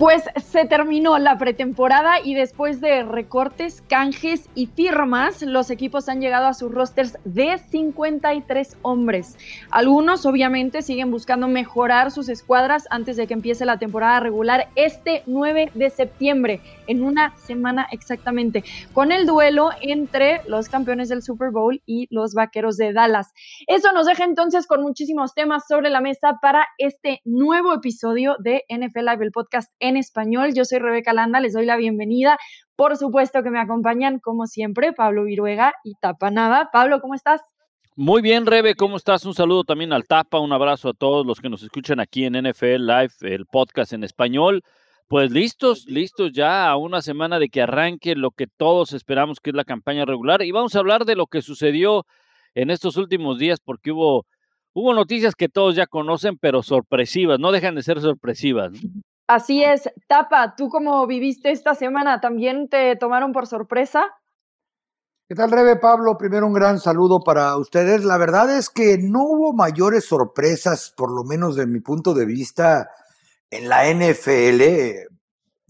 Pues se terminó la pretemporada y después de recortes, canjes y firmas, los equipos han llegado a sus rosters de 53 hombres. Algunos obviamente siguen buscando mejorar sus escuadras antes de que empiece la temporada regular este 9 de septiembre, en una semana exactamente, con el duelo entre los campeones del Super Bowl y los Vaqueros de Dallas. Eso nos deja entonces con muchísimos temas sobre la mesa para este nuevo episodio de NFL Live, el podcast en español. Yo soy Rebeca Landa, les doy la bienvenida. Por supuesto que me acompañan, como siempre, Pablo Viruega y Tapa Nava. Pablo, ¿cómo estás? Muy bien, Rebe, ¿cómo estás? Un saludo también al Tapa, un abrazo a todos los que nos escuchan aquí en NFL Live, el podcast en español. Pues listos, listos ya a una semana de que arranque lo que todos esperamos que es la campaña regular. Y vamos a hablar de lo que sucedió en estos últimos días, porque hubo, hubo noticias que todos ya conocen, pero sorpresivas, no dejan de ser sorpresivas. Así es, Tapa, ¿tú cómo viviste esta semana? ¿También te tomaron por sorpresa? ¿Qué tal, Rebe Pablo? Primero un gran saludo para ustedes. La verdad es que no hubo mayores sorpresas, por lo menos de mi punto de vista, en la NFL,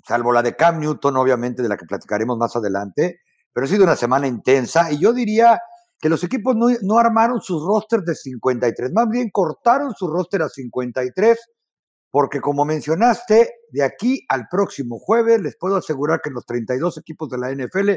salvo la de Cam Newton, obviamente, de la que platicaremos más adelante, pero ha sido una semana intensa y yo diría que los equipos no, no armaron sus rosters de 53, más bien cortaron su roster a 53 porque como mencionaste, de aquí al próximo jueves les puedo asegurar que en los 32 equipos de la NFL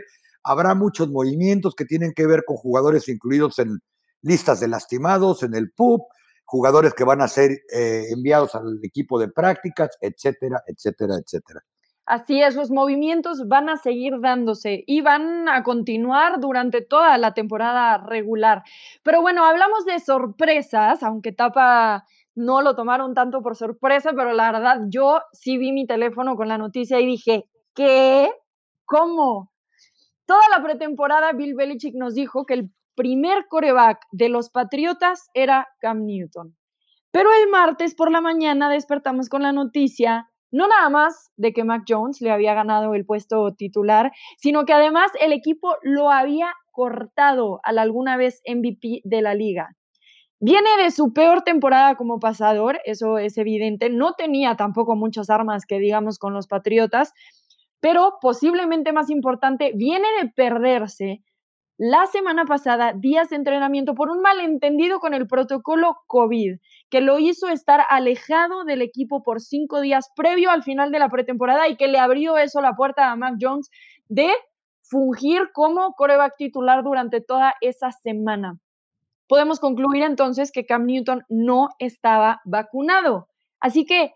habrá muchos movimientos que tienen que ver con jugadores incluidos en listas de lastimados, en el PUB, jugadores que van a ser eh, enviados al equipo de prácticas, etcétera, etcétera, etcétera. Así es, los movimientos van a seguir dándose y van a continuar durante toda la temporada regular. Pero bueno, hablamos de sorpresas, aunque tapa no lo tomaron tanto por sorpresa, pero la verdad yo sí vi mi teléfono con la noticia y dije, ¿qué? ¿Cómo? Toda la pretemporada Bill Belichick nos dijo que el primer coreback de los Patriotas era Cam Newton. Pero el martes por la mañana despertamos con la noticia no nada más de que Mac Jones le había ganado el puesto titular, sino que además el equipo lo había cortado al alguna vez MVP de la liga. Viene de su peor temporada como pasador, eso es evidente. No tenía tampoco muchas armas que digamos con los Patriotas, pero posiblemente más importante, viene de perderse la semana pasada días de entrenamiento por un malentendido con el protocolo COVID, que lo hizo estar alejado del equipo por cinco días previo al final de la pretemporada y que le abrió eso la puerta a Mac Jones de fungir como coreback titular durante toda esa semana podemos concluir entonces que Cam Newton no estaba vacunado. Así que,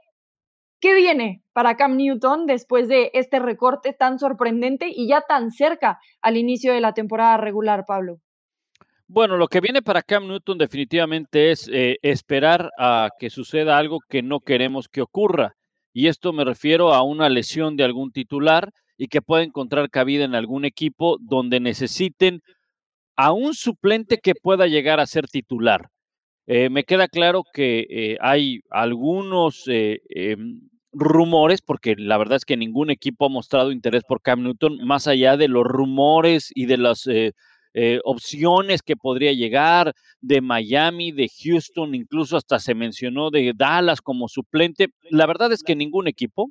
¿qué viene para Cam Newton después de este recorte tan sorprendente y ya tan cerca al inicio de la temporada regular, Pablo? Bueno, lo que viene para Cam Newton definitivamente es eh, esperar a que suceda algo que no queremos que ocurra. Y esto me refiero a una lesión de algún titular y que pueda encontrar cabida en algún equipo donde necesiten a un suplente que pueda llegar a ser titular. Eh, me queda claro que eh, hay algunos eh, em, rumores, porque la verdad es que ningún equipo ha mostrado interés por Cam Newton, más allá de los rumores y de las opciones que podría llegar de Miami, de Houston, incluso hasta se mencionó de Dallas como suplente. La verdad es que ningún equipo,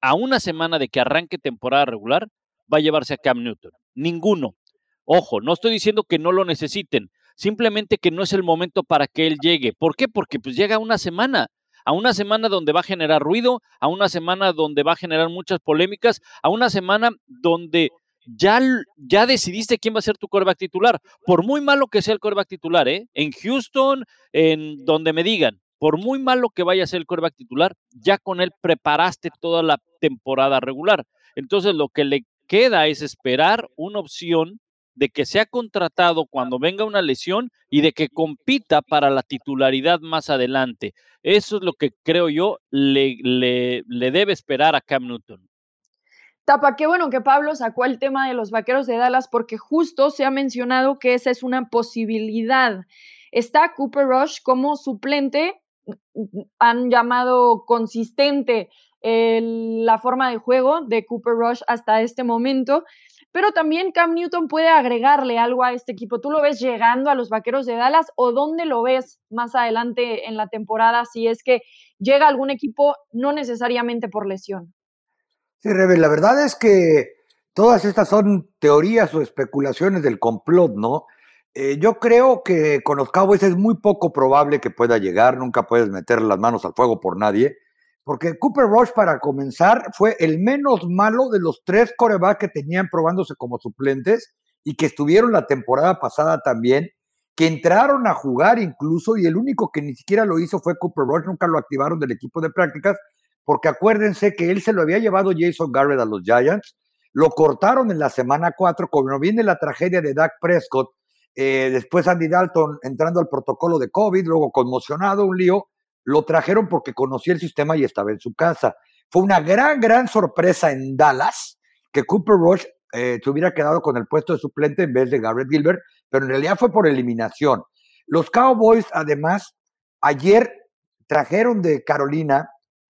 a una semana de que arranque temporada regular, va a llevarse a Cam Newton. Ninguno. Ojo, no estoy diciendo que no lo necesiten, simplemente que no es el momento para que él llegue. ¿Por qué? Porque pues llega una semana, a una semana donde va a generar ruido, a una semana donde va a generar muchas polémicas, a una semana donde ya, ya decidiste quién va a ser tu coreback titular. Por muy malo que sea el coreback titular, ¿eh? En Houston, en donde me digan, por muy malo que vaya a ser el coreback titular, ya con él preparaste toda la temporada regular. Entonces lo que le queda es esperar una opción de que sea contratado cuando venga una lesión y de que compita para la titularidad más adelante. Eso es lo que creo yo le, le, debe esperar a Cam Newton. Tapa, qué bueno que Pablo sacó el tema de los vaqueros de Dallas porque justo se ha mencionado que esa es una posibilidad. Está Cooper Rush como suplente, han llamado consistente la forma de juego de Cooper Rush hasta este momento pero también Cam Newton puede agregarle algo a este equipo. ¿Tú lo ves llegando a los Vaqueros de Dallas o dónde lo ves más adelante en la temporada si es que llega algún equipo no necesariamente por lesión? Sí, Rebe, la verdad es que todas estas son teorías o especulaciones del complot, ¿no? Eh, yo creo que con los Cowboys es muy poco probable que pueda llegar, nunca puedes meter las manos al fuego por nadie, porque Cooper Rush, para comenzar, fue el menos malo de los tres corebacks que tenían probándose como suplentes y que estuvieron la temporada pasada también, que entraron a jugar incluso, y el único que ni siquiera lo hizo fue Cooper Rush, nunca lo activaron del equipo de prácticas, porque acuérdense que él se lo había llevado Jason Garrett a los Giants, lo cortaron en la semana 4, cuando viene la tragedia de Dak Prescott, eh, después Andy Dalton entrando al protocolo de COVID, luego conmocionado, un lío, lo trajeron porque conocía el sistema y estaba en su casa. Fue una gran, gran sorpresa en Dallas que Cooper Rush eh, se hubiera quedado con el puesto de suplente en vez de Garrett Gilbert, pero en realidad fue por eliminación. Los Cowboys, además, ayer trajeron de Carolina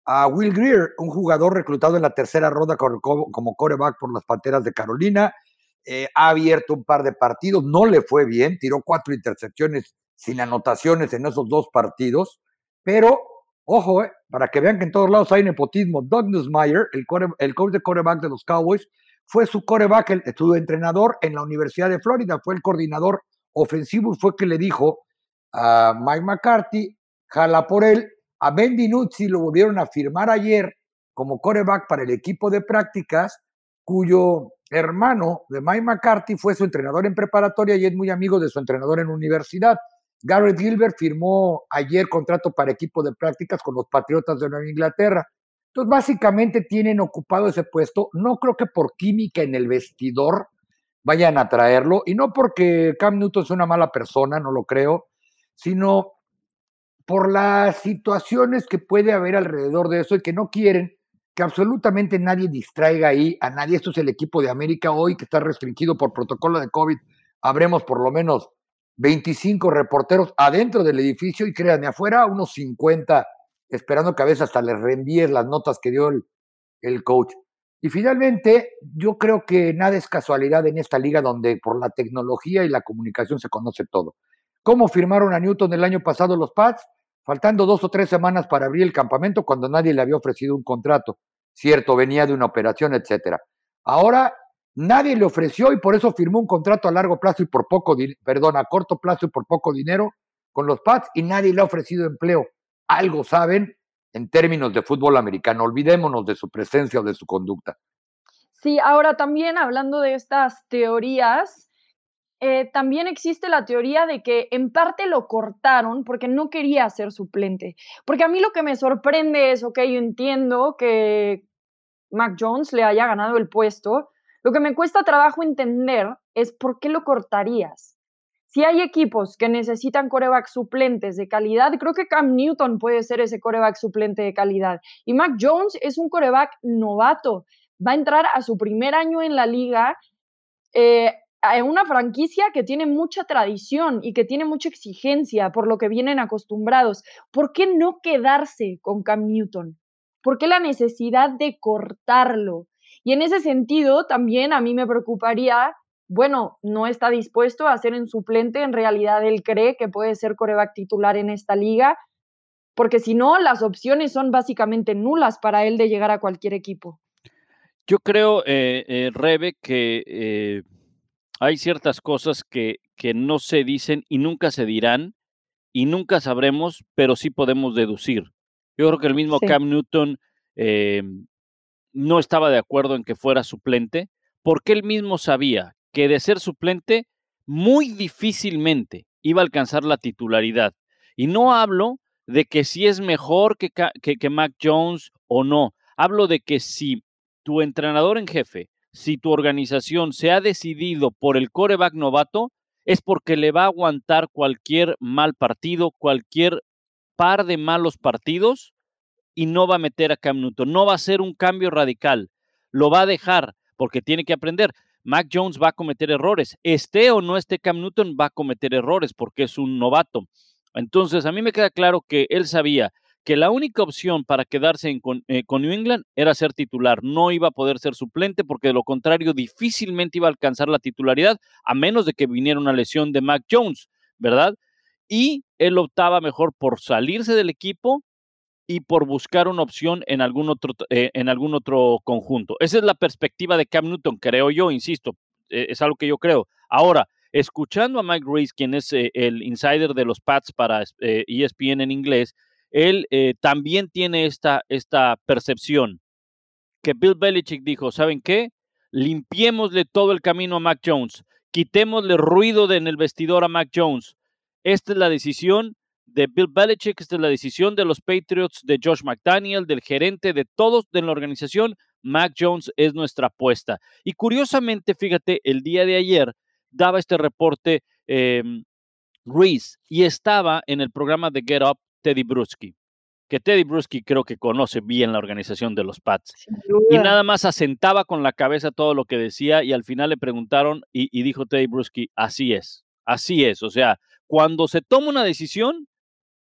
a Will Greer, un jugador reclutado en la tercera ronda como coreback por las Panteras de Carolina. Eh, ha abierto un par de partidos, no le fue bien, tiró cuatro intercepciones sin anotaciones en esos dos partidos, pero ojo, eh, para que vean que en todos lados hay nepotismo, Doug Nussmeier, el, el coach de coreback de los Cowboys, fue su coreback, el, su entrenador en la Universidad de Florida, fue el coordinador ofensivo y fue que le dijo a Mike McCarthy, jala por él, a Ben DiNuzzi lo volvieron a firmar ayer como coreback para el equipo de prácticas, cuyo hermano de Mike McCarthy fue su entrenador en preparatoria y es muy amigo de su entrenador en universidad. Garrett Gilbert firmó ayer contrato para equipo de prácticas con los Patriotas de Nueva Inglaterra. Entonces, básicamente tienen ocupado ese puesto. No creo que por química en el vestidor vayan a traerlo, y no porque Cam Newton es una mala persona, no lo creo, sino por las situaciones que puede haber alrededor de eso y que no quieren que absolutamente nadie distraiga ahí a nadie. Esto es el equipo de América hoy que está restringido por protocolo de COVID. Habremos por lo menos 25 reporteros adentro del edificio y créanme, afuera unos 50 esperando que a veces hasta les reenvíes las notas que dio el, el coach. Y finalmente, yo creo que nada es casualidad en esta liga donde por la tecnología y la comunicación se conoce todo. ¿Cómo firmaron a Newton el año pasado los Pats? faltando dos o tres semanas para abrir el campamento cuando nadie le había ofrecido un contrato. Cierto, venía de una operación, etcétera. Ahora nadie le ofreció y por eso firmó un contrato a largo plazo y por poco, perdón, a corto plazo y por poco dinero con los Pats y nadie le ha ofrecido empleo. Algo saben en términos de fútbol americano. Olvidémonos de su presencia o de su conducta. Sí, ahora también hablando de estas teorías, eh, también existe la teoría de que en parte lo cortaron porque no quería ser suplente. Porque a mí lo que me sorprende es, ok, yo entiendo que Mac Jones le haya ganado el puesto. Lo que me cuesta trabajo entender es por qué lo cortarías. Si hay equipos que necesitan coreback suplentes de calidad, creo que Cam Newton puede ser ese coreback suplente de calidad. Y Mac Jones es un coreback novato. Va a entrar a su primer año en la liga. Eh, es una franquicia que tiene mucha tradición y que tiene mucha exigencia por lo que vienen acostumbrados. ¿Por qué no quedarse con Cam Newton? ¿Por qué la necesidad de cortarlo? Y en ese sentido, también a mí me preocuparía, bueno, no está dispuesto a ser en suplente, en realidad él cree que puede ser coreback titular en esta liga, porque si no, las opciones son básicamente nulas para él de llegar a cualquier equipo. Yo creo, eh, eh Rebe, que eh, hay ciertas cosas que, que no se dicen y nunca se dirán y nunca sabremos, pero sí podemos deducir. Yo creo que el mismo Cam Newton eh, no estaba de acuerdo en que fuera suplente, porque él mismo sabía que de ser suplente muy difícilmente iba a alcanzar la titularidad. Y no hablo de que si es mejor que, que, que Mac Jones o no. Hablo de que si tu entrenador en jefe si tu organización se ha decidido por el coreback novato, es porque le va a aguantar cualquier mal partido, cualquier par de malos partidos y no va a meter a Cam Newton. No va a ser un cambio radical. Lo va a dejar porque tiene que aprender. Mac Jones va a cometer errores. Esté o no esté Cam Newton, va a cometer errores porque es un novato. Entonces, a mí me queda claro que él sabía que la única opción para quedarse eh, con, New England era ser titular, no iba a poder ser suplente porque de lo contrario difícilmente iba a alcanzar la titularidad a menos de que viniera una lesión de Mac Jones, ¿verdad? Y él optaba mejor por salirse del equipo y por buscar una opción en algún otro, eh, en algún otro conjunto. Esa es la perspectiva de Cam Newton, creo yo, insisto, eh, es algo que yo creo. Ahora, escuchando a Mike Reese, quien es eh, el insider de los Pats para ESPN e en inglés, él también tiene esta, esta percepción que Bill Belichick dijo, ¿saben qué? Limpiémosle todo el camino a Mac Jones, quitémosle ruido en el vestidor a Mac Jones. Esta es la decisión de Bill Belichick, esta es la decisión de los Patriots, de Josh McDaniel, del gerente, de todos de la organización. Mac Jones es nuestra apuesta. Y curiosamente, fíjate, el día de ayer daba este reporte em, Reese y estaba en el programa de Get Up Teddy Bruschi, que Teddy Bruschi creo que conoce bien la organización de los Pats. Y nada más asentaba con la cabeza todo lo que decía y al final le preguntaron y, y dijo Teddy Bruschi, así es, así es. O sea, cuando se toma una decisión,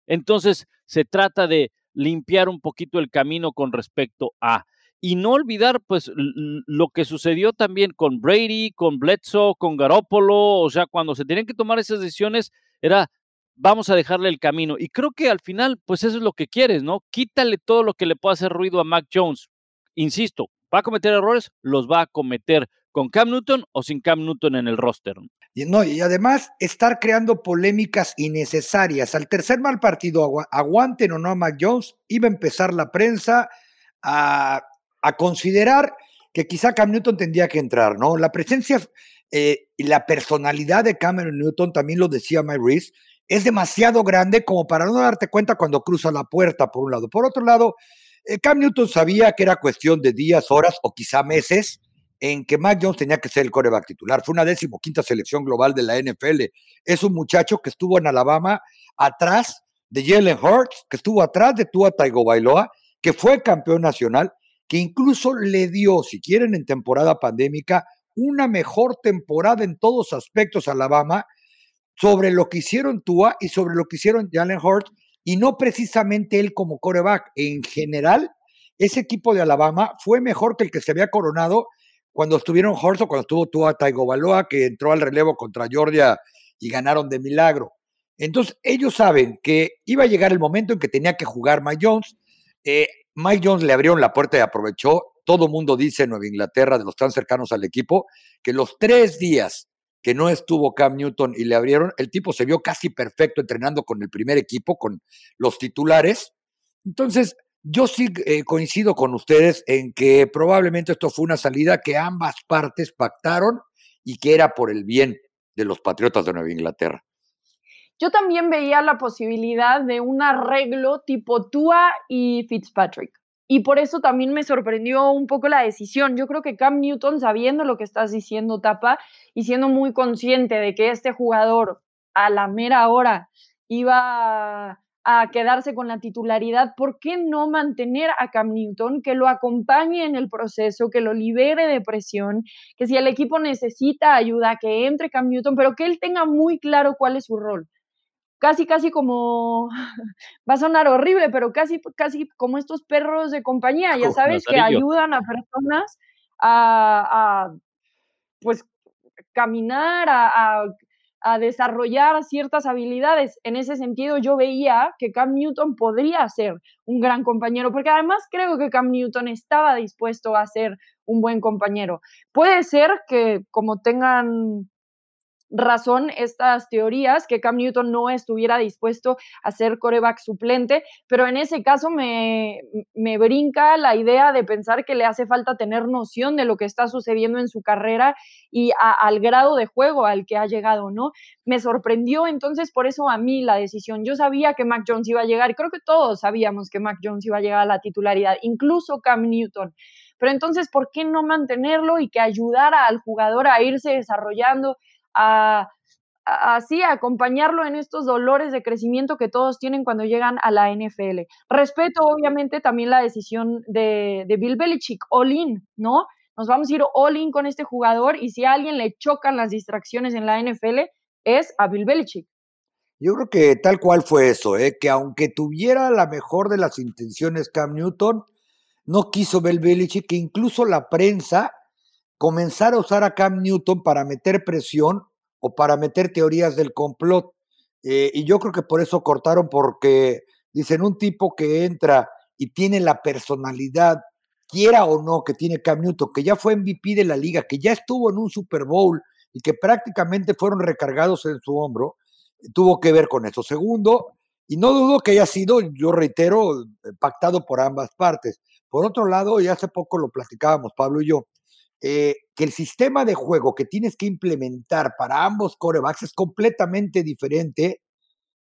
entonces se trata de limpiar un poquito el camino con respecto a y no olvidar pues lo que sucedió también con Brady, con Bledsoe, con Garoppolo, o sea, cuando se tienen que tomar esas decisiones era vamos a dejarle el camino y creo que al final pues eso es lo que quieres, ¿no? Quítale todo lo que le pueda hacer ruido a Mac Jones. Insisto, va a cometer errores, los va a cometer con Cam Newton o sin Cam Newton en el roster. No, y además estar creando polémicas innecesarias. Al tercer mal partido, aguanten o no a Mac Jones, iba a empezar la prensa a, considerar que quizá Cam Newton tendría que entrar, ¿no? La presencia eh, y la personalidad de Cameron Newton, también lo decía Mike Reese, es demasiado grande como para no darte cuenta cuando cruza la puerta, por un lado. Por otro lado, eh, Cam Newton sabía que era cuestión de días, horas o quizá meses en que Mac Jones tenía que ser el coreback titular. Fue una decimoquinta selección global de la NFL. Es un muchacho que estuvo en Alabama atrás de Jalen Hurts, que estuvo atrás de Tua Tagovailoa, que fue campeón nacional, que incluso le dio, si quieren, en temporada pandémica, una mejor temporada en todos aspectos a Alabama sobre lo que hicieron Tua y sobre lo que hicieron Jalen Hurts, y no precisamente él como coreback. En general, ese equipo de Alabama fue mejor que el que se había coronado cuando estuvieron Horst cuando estuvo Tua Tagovailoa, que entró al relevo contra Georgia y ganaron de milagro. Entonces, ellos saben que iba a llegar el momento en que tenía que jugar Mike Jones. Eh, Mike Jones le abrieron la puerta y aprovechó. Todo mundo dice en Nueva Inglaterra, de los tan cercanos al equipo, que los tres días que no estuvo Cam Newton y le abrieron, el tipo se vio casi perfecto entrenando con el primer equipo, con los titulares. Entonces, yo sí eh, coincido con ustedes en que probablemente esto fue una salida que ambas partes pactaron y que era por el bien de los Patriotas de Nueva Inglaterra. Yo también veía la posibilidad de un arreglo tipo Tua y Fitzpatrick. Y por eso también me sorprendió un poco la decisión. Yo creo que Cam Newton, sabiendo lo que estás diciendo, Tapa, y siendo muy consciente de que este jugador a la mera hora iba a quedarse con la titularidad, ¿por qué no mantener a Cam Newton, que lo acompañe en el proceso, que lo libere de presión, que si el equipo necesita ayuda, que entre Cam Newton, pero que él tenga muy claro cuál es su rol? Casi, casi como, va a sonar horrible, pero casi, casi como estos perros de compañía, ya sabes, que ayudan a personas a, pues, caminar, a a desarrollar ciertas habilidades. En ese sentido, yo veía que Cam Newton podría ser un gran compañero, porque además creo que Cam Newton estaba dispuesto a ser un buen compañero. Puede ser que como tengan razón estas teorías, que Cam Newton no estuviera dispuesto a ser coreback suplente, pero en ese caso me, me, brinca la idea de pensar que le hace falta tener noción de lo que está sucediendo en su carrera y al grado de juego al que ha llegado, ¿no? Me sorprendió entonces por eso a mí la decisión. Yo sabía que Mac Jones iba a llegar, creo que todos sabíamos que Mac Jones iba a llegar a la titularidad, incluso Cam Newton. Pero entonces, ¿por qué no mantenerlo y que ayudara al jugador a irse desarrollando? A, así acompañarlo en estos dolores de crecimiento que todos tienen cuando llegan a la NFL. Respeto obviamente también la decisión de, de Bill Belichick, all in, ¿no? Nos vamos a ir all in con este jugador y si a alguien le chocan las distracciones en la NFL es a Bill Belichick. Yo creo que tal cual fue eso, ¿eh? que aunque tuviera la mejor de las intenciones Cam Newton, no quiso Bill Belichick, que incluso la prensa comenzar a usar a Cam Newton para meter presión o para meter teorías del complot. Eh, y yo creo que por eso cortaron, porque dicen un tipo que entra y tiene la personalidad, quiera o no, que tiene Cam Newton, que ya fue MVP de la liga, que ya estuvo en un Super Bowl y que prácticamente fueron recargados en su hombro, tuvo que ver con eso. Segundo, y no dudo que haya sido, yo reitero, pactado por ambas partes. Por otro lado, y hace poco lo platicábamos Pablo y yo, eh, que el sistema de juego que tienes que implementar para ambos corebacks es completamente diferente,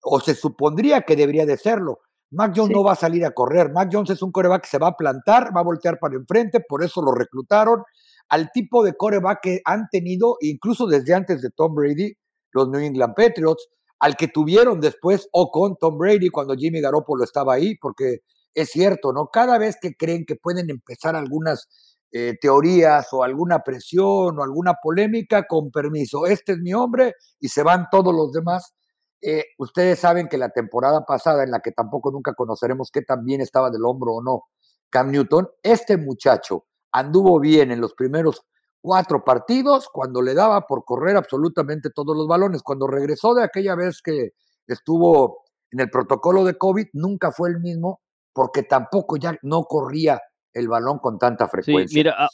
o se supondría que debería de serlo. Mac Jones no va a salir a correr. Mac Jones es un coreback que se va a plantar, va a voltear para enfrente, por eso lo reclutaron al tipo de coreback que han tenido, incluso desde antes de Tom Brady, los New England Patriots, al que tuvieron después o con Tom Brady cuando Jimmy Garoppolo estaba ahí, porque es cierto, ¿no? Cada vez que creen que pueden empezar algunas eh, teorías o alguna presión o alguna polémica, con permiso, este es mi hombre y se van todos los demás. Eh, ustedes saben que la temporada pasada, en la que tampoco nunca conoceremos qué tan bien estaba del hombro o no Cam Newton, este muchacho anduvo bien en los primeros cuatro partidos cuando le daba por correr absolutamente todos los balones. Cuando regresó de aquella vez que estuvo en el protocolo de COVID, nunca fue el mismo porque tampoco ya no corría el balón con tanta frecuencia. Sí, mira, ah,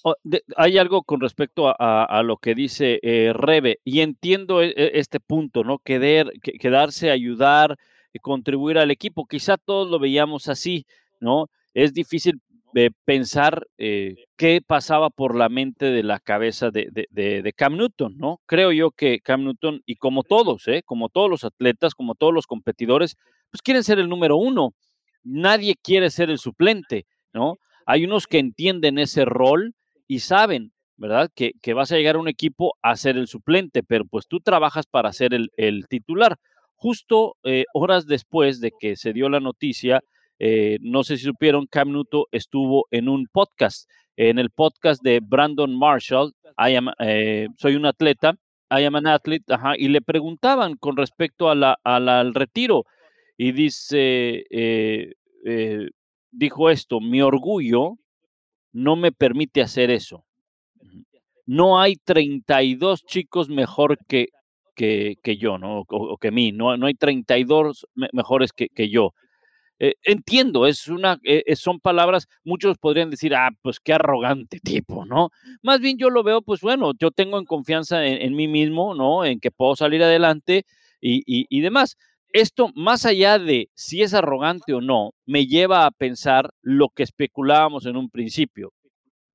hay algo con respecto a, lo que dice eh, Rebe, y entiendo e, e, este punto, ¿no? Quedar, quedarse, ayudar, contribuir al equipo. Quizá todos lo veíamos así, ¿no? Es difícil eh, pensar eh, qué pasaba por la mente de la cabeza de, de, Cam Newton, ¿no? Creo yo que Cam Newton, y como todos, ¿eh? Como todos los atletas, como todos los competidores, pues quieren ser el número uno. Nadie quiere ser el suplente, ¿no? Hay unos que entienden ese rol y saben, ¿verdad? Que, vas a llegar a un equipo a ser el suplente, pero pues tú trabajas para ser el, titular. Justo eh, horas después de que se dio la noticia, eh, no sé si supieron, Cam Newton estuvo en un podcast, en el podcast de Brandon Marshall, eh, soy un atleta, I am an athlete, y le preguntaban con respecto al retiro, y dice, dijo esto, mi orgullo no me permite hacer eso. No hay 32 chicos mejor que, que, que yo, ¿no? O, que mí, no, no hay 32 mejores que, que yo. Eh, entiendo, es una, eh, son palabras, muchos podrían decir, ah, pues qué arrogante tipo, ¿no? Más bien yo lo veo, pues bueno, yo tengo en confianza en, mí mismo, ¿no? En que puedo salir adelante y, y demás esto, más allá de si es arrogante o no, me lleva a pensar lo que especulábamos en un principio.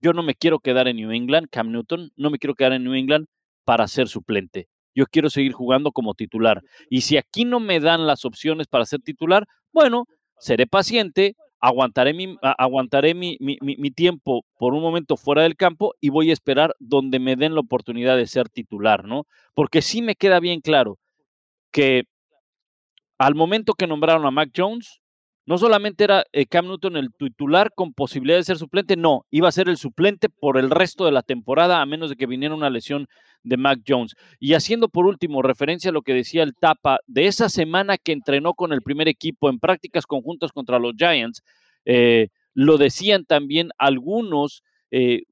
Yo no me quiero quedar en New England, Cam Newton, no me quiero quedar en New England para ser suplente. Yo quiero seguir jugando como titular. Y si aquí no me dan las opciones para ser titular, bueno, seré paciente, aguantaré mi, aguantaré mi, mi, tiempo por un momento fuera del campo y voy a esperar donde me den la oportunidad de ser titular, ¿no? Porque sí me queda bien claro que al momento que nombraron a Mac Jones, no solamente era eh, Cam Newton el titular con posibilidad de ser suplente, no, iba a ser el suplente por el resto de la temporada, a menos de que viniera una lesión de Mac Jones. Y haciendo por último referencia a lo que decía el Tapa, de esa semana que entrenó con el primer equipo en prácticas conjuntas contra los Giants, eh, lo decían también algunos eh,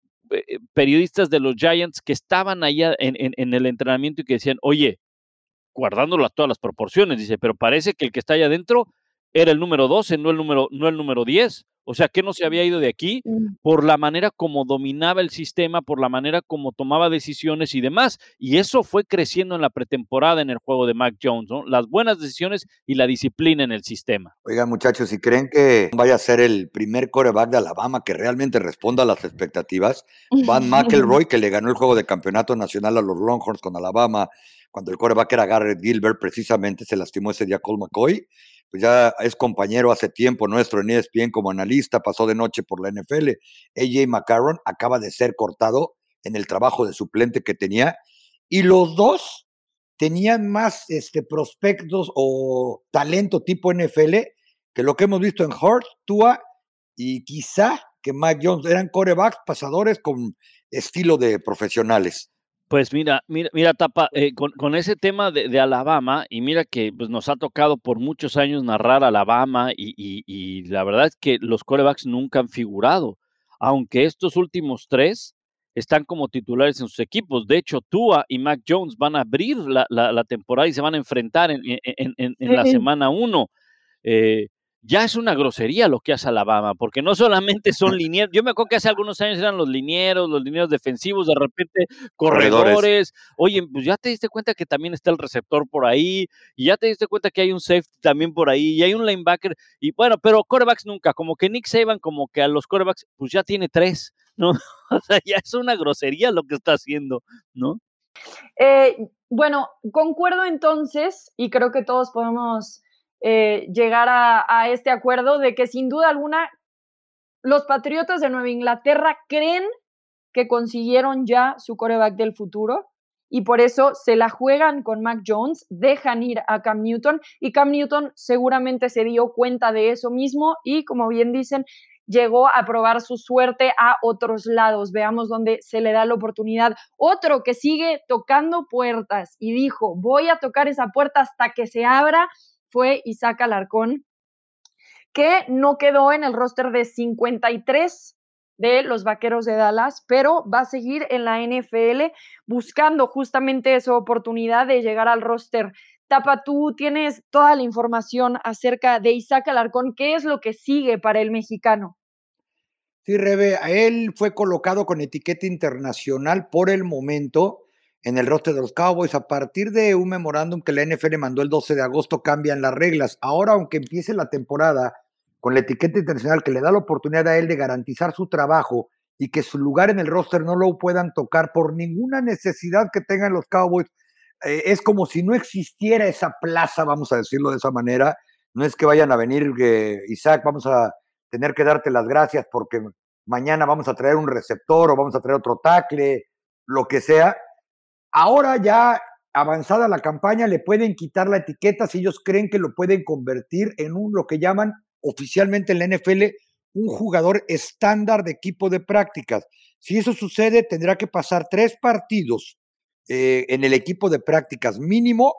periodistas de los Giants que estaban allá en el entrenamiento y que decían, oye, guardándolo a todas las proporciones, dice, pero parece que el que está allá adentro era el número 12, no el número, no el número 10. O sea, que no se había ido de aquí por la manera como dominaba el sistema, por la manera como tomaba decisiones y demás. Y eso fue creciendo en la pretemporada en el juego de Mac Jones, ¿no? Las buenas decisiones y la disciplina en el sistema. Oigan, muchachos, si creen que vaya a ser el primer coreback de Alabama que realmente responda a las expectativas, Van McElroy, que le ganó el juego de campeonato nacional a los Longhorns con Alabama, cuando el coreback era Garrett Gilbert, precisamente se lastimó ese día Cole McCoy, pues ya es compañero hace tiempo nuestro en ESPN como analista, pasó de noche por la NFL. AJ McCarron acaba de ser cortado en el trabajo de suplente que tenía y los dos tenían más este, prospectos o talento tipo NFL que lo que hemos visto en Hurt, Tua y quizá que Mike Jones eran corebacks pasadores con estilo de profesionales. Pues mira, mira, mira, Tapa, eh, con, ese tema de, Alabama, y mira que pues, nos ha tocado por muchos años narrar Alabama, y, la verdad es que los corebacks nunca han figurado, aunque estos últimos tres están como titulares en sus equipos. De hecho, Tua y Mac Jones van a abrir la, temporada y se van a enfrentar en, la semana uno. Eh, ya es una grosería lo que hace Alabama, porque no solamente son linieros, yo me acuerdo que hace algunos años eran los linieros, los linieros defensivos, de repente corredores. Oye, pues ya te diste cuenta que también está el receptor por ahí, y ya te diste cuenta que hay un safety también por ahí, y hay un linebacker, y bueno, pero corebacks nunca, como que Nick Saban, como que a los corebacks, pues ya tiene tres, ¿no? O sea, ya es una grosería lo que está haciendo, ¿no? Eh, bueno, concuerdo entonces, y creo que todos podemos eh, llegar a, este acuerdo de que sin duda alguna los Patriotas de Nueva Inglaterra creen que consiguieron ya su coreback del futuro y por eso se la juegan con Mac Jones, dejan ir a Cam Newton y Cam Newton seguramente se dio cuenta de eso mismo y como bien dicen, llegó a probar su suerte a otros lados. Veamos dónde se le da la oportunidad. Otro que sigue tocando puertas y dijo, voy a tocar esa puerta hasta que se abra fue Isaac Alarcón, que no quedó en el roster de 53 de los Vaqueros de Dallas, pero va a seguir en la NFL buscando justamente esa oportunidad de llegar al roster. Tapa, tú tienes toda la información acerca de Isaac Alarcón. ¿Qué es lo que sigue para el mexicano? Sí, Rebe, él fue colocado con etiqueta internacional por el momento en el roster de los Cowboys. A partir de un memorándum que la NFL mandó el 12 de agosto, cambian las reglas. Ahora, aunque empiece la temporada con la etiqueta internacional que le da la oportunidad a él de garantizar su trabajo y que su lugar en el roster no lo puedan tocar por ninguna necesidad que tengan los Cowboys, eh, es como si no existiera esa plaza, vamos a decirlo de esa manera. No es que vayan a venir, eh, Isaac, vamos a tener que darte las gracias porque mañana vamos a traer un receptor o vamos a traer otro tackle, lo que sea Ahora ya avanzada la campaña le pueden quitar la etiqueta si ellos creen que lo pueden convertir en un lo que llaman oficialmente en la NFL un jugador estándar de equipo de prácticas. Si eso sucede, tendrá que pasar tres partidos eh, en el equipo de prácticas mínimo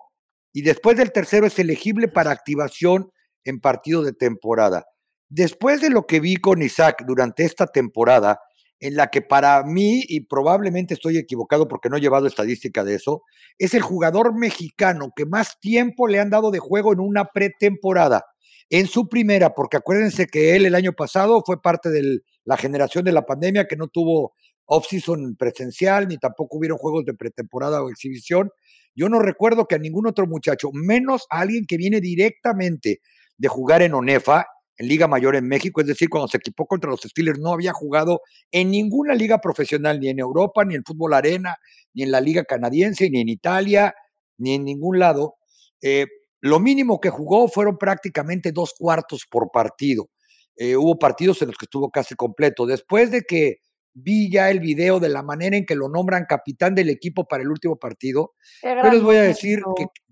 y después del tercero es elegible para activación en partido de temporada. Después de lo que vi con Isaac durante esta temporada, en la que para mí, y probablemente estoy equivocado porque no he llevado estadística de eso, es el jugador mexicano que más tiempo le han dado de juego en una pretemporada. En su primera, porque acuérdense que él el año pasado fue parte de la generación de la pandemia que no tuvo off-season presencial, ni tampoco hubieron juegos de pretemporada o exhibición. Yo no recuerdo que a ningún otro muchacho, menos a alguien que viene directamente de jugar en ONEFA, en Liga Mayor en México, es decir, cuando se equipó contra los Steelers no había jugado en ninguna liga profesional, ni en Europa, ni en fútbol arena, ni en la liga canadiense, ni en Italia, ni en ningún lado. Eh, lo mínimo que jugó fueron prácticamente dos cuartos por partido. Eh, hubo partidos en los que estuvo casi completo. Después de que vi ya el video de la manera en que lo nombran capitán del equipo para el último partido, yo les voy a decir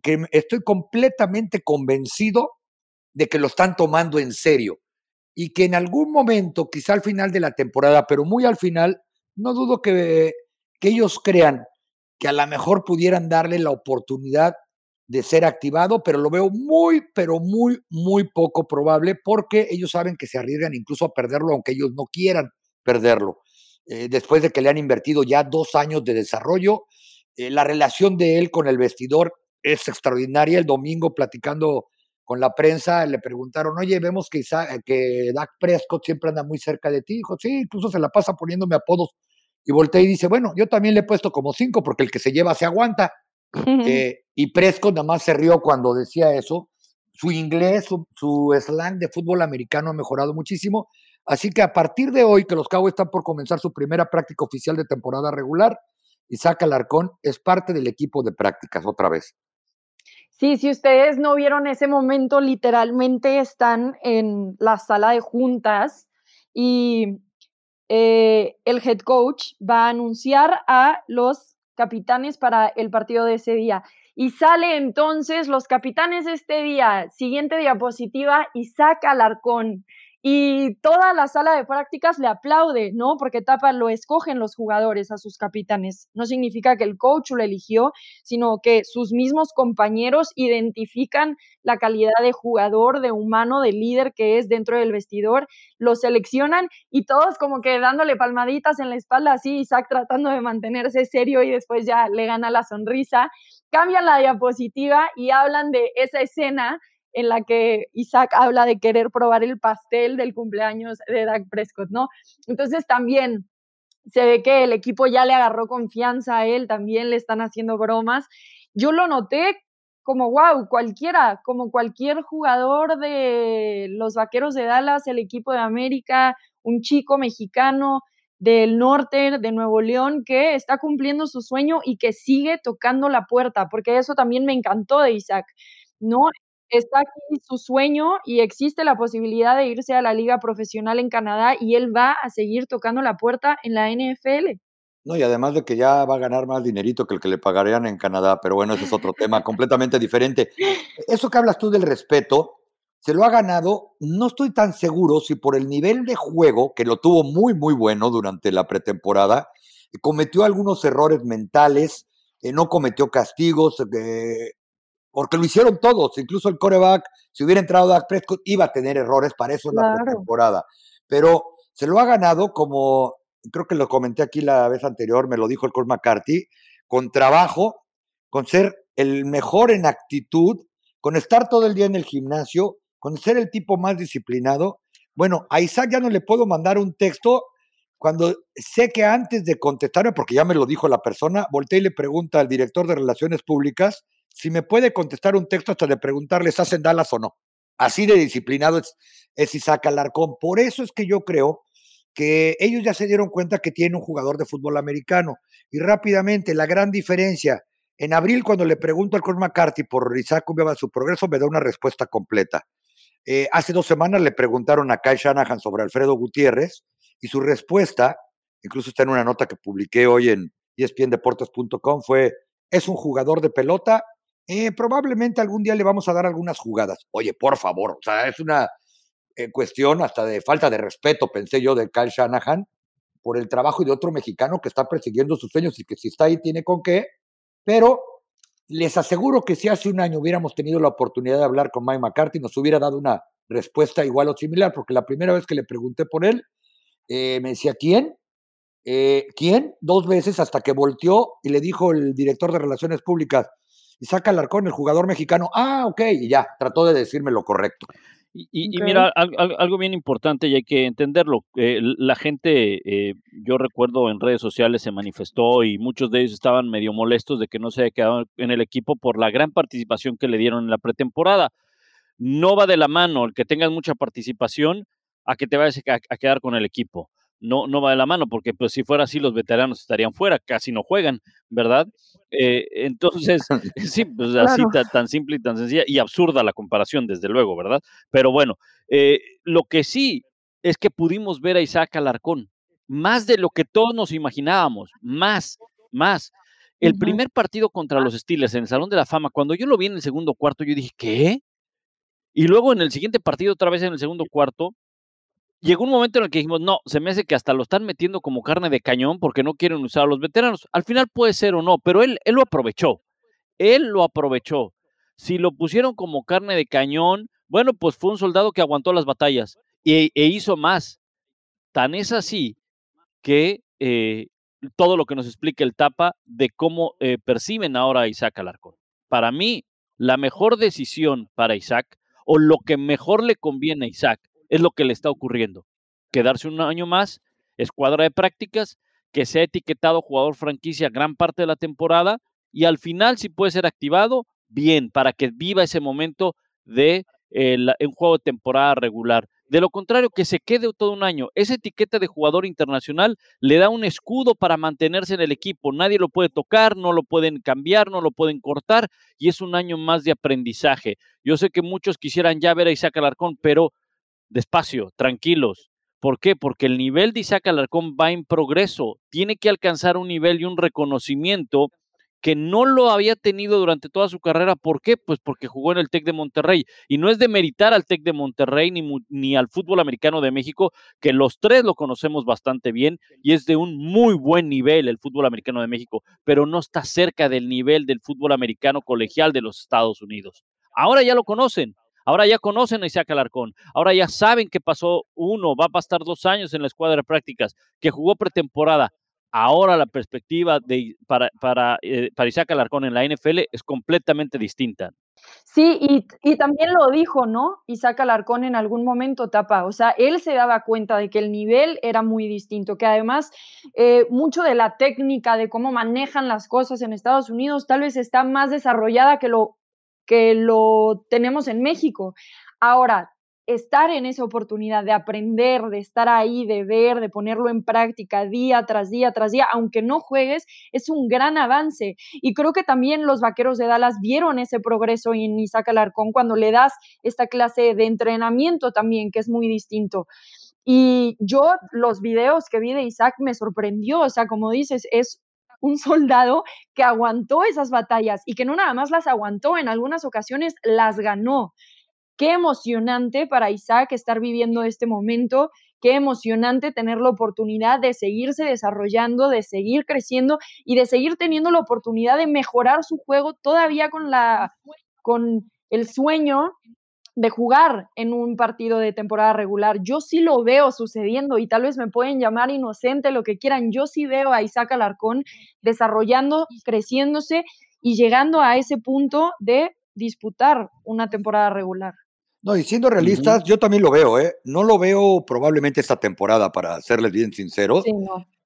que estoy completamente convencido de que lo están tomando en serio y que en algún momento, quizá al final de la temporada, pero muy al final, no dudo que, que ellos crean que a lo mejor pudieran darle la oportunidad de ser activado, pero lo veo muy, pero muy, muy poco probable porque ellos saben que se arriesgan incluso a perderlo, aunque ellos no quieran perderlo. Eh, después de que le han invertido ya dos años de desarrollo, eh, la relación de él con el vestidor es extraordinaria. El domingo platicando con la prensa le preguntaron, oye, vemos que, que Dak Prescott siempre anda muy cerca de ti. Dijo, sí, incluso se la pasa poniéndome apodos. Y voltea y dice, bueno, yo también le he puesto como cinco porque el que se lleva se aguanta. Eh, y Prescott nada más se rió cuando decía eso. Su inglés, su, su, slang de fútbol americano ha mejorado muchísimo. Así que a partir de hoy, que los Cowboys están por comenzar su primera práctica oficial de temporada regular, Isaac Alarcón es parte del equipo de prácticas otra vez. Sí, si ustedes no vieron ese momento, literalmente están en la sala de juntas y eh, el head coach va a anunciar a los capitanes para el partido de ese día. Y sale entonces los capitanes este día, siguiente diapositiva, Isaac Alarcón y toda la sala de prácticas le aplaude, ¿no? Porque Tapa lo escogen los jugadores a sus capitanes. No significa que el coach lo eligió, sino que sus mismos compañeros identifican la calidad de jugador, de humano, de líder que es dentro del vestidor, lo seleccionan y todos como que dándole palmaditas en la espalda, así Isaac tratando de mantenerse serio y después ya le gana la sonrisa. Cambian la diapositiva y hablan de esa escena en la que Isaac habla de querer probar el pastel del cumpleaños de Dak Prescott, ¿no? Entonces también se ve que el equipo ya le agarró confianza a él, también le están haciendo bromas. Yo lo noté como, wow, cualquiera, como cualquier jugador de los Vaqueros de Dallas, el equipo de América, un chico mexicano del norte de Nuevo León que está cumpliendo su sueño y que sigue tocando la puerta, porque eso también me encantó de Isaac, ¿no? Está aquí su sueño y existe la posibilidad de irse a la liga profesional en Canadá y él va a seguir tocando la puerta en la NFL. No, y además de que ya va a ganar más dinerito que el que le pagarían en Canadá, pero bueno, ese es otro tema completamente diferente. Eso que hablas tú del respeto, se lo ha ganado, no estoy tan seguro si por el nivel de juego, que lo tuvo muy, muy bueno durante la pretemporada, cometió algunos errores mentales, eh, no cometió castigos, eh, porque lo hicieron todos, incluso el coreback, si hubiera entrado Dak Prescott, iba a tener errores, para eso es la pretemporada. Pero se lo ha ganado como, creo que lo comenté aquí la vez anterior, me lo dijo el Coach McCarthy, con trabajo, con ser el mejor en actitud, con estar todo el día en el gimnasio, con ser el tipo más disciplinado. Bueno, a Isaac ya no le puedo mandar un texto cuando sé que antes de contestarme, porque ya me lo dijo la persona, volteé y le pregunta al director de Relaciones Públicas si me puede contestar un texto hasta de preguntarle, ¿estás en Dallas o no? Así de disciplinado es, Isaac Alarcón. Por eso es que yo creo que ellos ya se dieron cuenta que tiene un jugador de fútbol americano. Y rápidamente, la gran diferencia. En abril, cuando le pregunto al Coach McCarthy por Isaac va su progreso, me da una respuesta completa. Eh, hace dos semanas le preguntaron a Kai Shanahan sobre Alfredo Gutiérrez y su respuesta, incluso está en una nota que publiqué hoy en espndeportes.com, fue, es un jugador de pelota, eh, probablemente algún día le vamos a dar algunas jugadas. Oye, por favor, o sea, es una eh, cuestión hasta de falta de respeto, pensé yo, de Kyle Shanahan, por el trabajo de otro mexicano que está persiguiendo sus sueños y que si está ahí tiene con qué, pero les aseguro que si hace un año hubiéramos tenido la oportunidad de hablar con Mike McCarthy, nos hubiera dado una respuesta igual o similar, porque la primera vez que le pregunté por él, eh, me decía, ¿quién? ¿Quién? Dos veces hasta que volteó y le dijo el director de Relaciones Públicas, Isaac Alarcón, el jugador mexicano, ah, ok, y ya, trató de decirme lo correcto. Y, mira, algo, bien importante y hay que entenderlo. Eh, la gente, eh, yo recuerdo en redes sociales se manifestó y muchos de ellos estaban medio molestos de que no se haya quedado en el equipo por la gran participación que le dieron en la pretemporada. No va de la mano el que tengas mucha participación a que te vayas a quedar con el equipo no, no va de la mano, porque pues si fuera así los veteranos estarían fuera, casi no juegan, ¿verdad? Eh, entonces, sí, pues así tan, simple y tan sencilla y absurda la comparación, desde luego, ¿verdad? Pero bueno, eh, lo que sí es que pudimos ver a Isaac Alarcón, más de lo que todos nos imaginábamos, más, más. El primer partido contra los Steelers en el Salón de la Fama, cuando yo lo vi en el segundo cuarto, yo dije, ¿qué? Y luego en el siguiente partido, otra vez en el segundo cuarto, llegó un momento en el que dijimos, no, se me hace que hasta lo están metiendo como carne de cañón porque no quieren usar a los veteranos. Al final puede ser o no, pero él, él lo aprovechó. Él lo aprovechó. Si lo pusieron como carne de cañón, bueno, pues fue un soldado que aguantó las batallas e, e hizo más. Tan es así que eh, todo lo que nos explica el Tapa de cómo eh, perciben ahora a Isaac Alarcón. Para mí, la mejor decisión para Isaac o lo que mejor le conviene a Isaac es lo que le está ocurriendo. Quedarse un año más, escuadra de prácticas, que sea etiquetado jugador franquicia gran parte de la temporada y al final si puede ser activado, bien, para que viva ese momento de un juego de temporada regular. De lo contrario, que se quede todo un año. Esa etiqueta de jugador internacional le da un escudo para mantenerse en el equipo. Nadie lo puede tocar, no lo pueden cambiar, no lo pueden cortar y es un año más de aprendizaje. Yo sé que muchos quisieran ya ver a Isaac Alarcón, pero despacio, tranquilos. ¿Por qué? Porque el nivel de Isaac Alarcón va en progreso. Tiene que alcanzar un nivel y un reconocimiento que no lo había tenido durante toda su carrera. ¿Por qué? Pues porque jugó en el TEC de Monterrey. Y no es de meritar al TEC de Monterrey ni, ni al fútbol americano de México, que los tres lo conocemos bastante bien y es de un muy buen nivel el fútbol americano de México, pero no está cerca del nivel del fútbol americano colegial de los Estados Unidos. Ahora ya lo conocen, Ahora ya conocen a Isaac Alarcón. Ahora ya saben que pasó uno, va a pasar dos años en la escuadra de prácticas, que jugó pretemporada. ahora la perspectiva de, para, para, eh, para Isaac Alarcón en la NFL es completamente distinta. Sí, y, y, también lo dijo, ¿no? Isaac Alarcón en algún momento, Tapa. O sea, él se daba cuenta de que el nivel era muy distinto, que además eh, mucho de la técnica de cómo manejan las cosas en Estados Unidos tal vez está más desarrollada que lo, que lo tenemos en México. Ahora, estar en esa oportunidad de aprender, de estar ahí, de ver, de ponerlo en práctica día tras día tras día, aunque no juegues, es un gran avance. Y creo que también los vaqueros de Dallas vieron ese progreso en Isaac Alarcón cuando le das esta clase de entrenamiento también, que es muy distinto. Y yo los videos que vi de Isaac me sorprendió, o sea, como dices, es un soldado que aguantó esas batallas y que no nada más las aguantó, en algunas ocasiones las ganó. Qué emocionante para Isaac estar viviendo este momento, qué emocionante tener la oportunidad de seguirse desarrollando, de seguir creciendo y de seguir teniendo la oportunidad de mejorar su juego todavía con la con el sueño de jugar en un partido de temporada regular. Yo sí lo veo sucediendo y tal vez me pueden llamar inocente, lo que quieran. Yo sí veo a Isaac Alarcón desarrollando, creciéndose y llegando a ese punto de disputar una temporada regular. No, y siendo realistas, yo también lo veo, ¿eh? No lo veo probablemente esta temporada, para serles bien sinceros,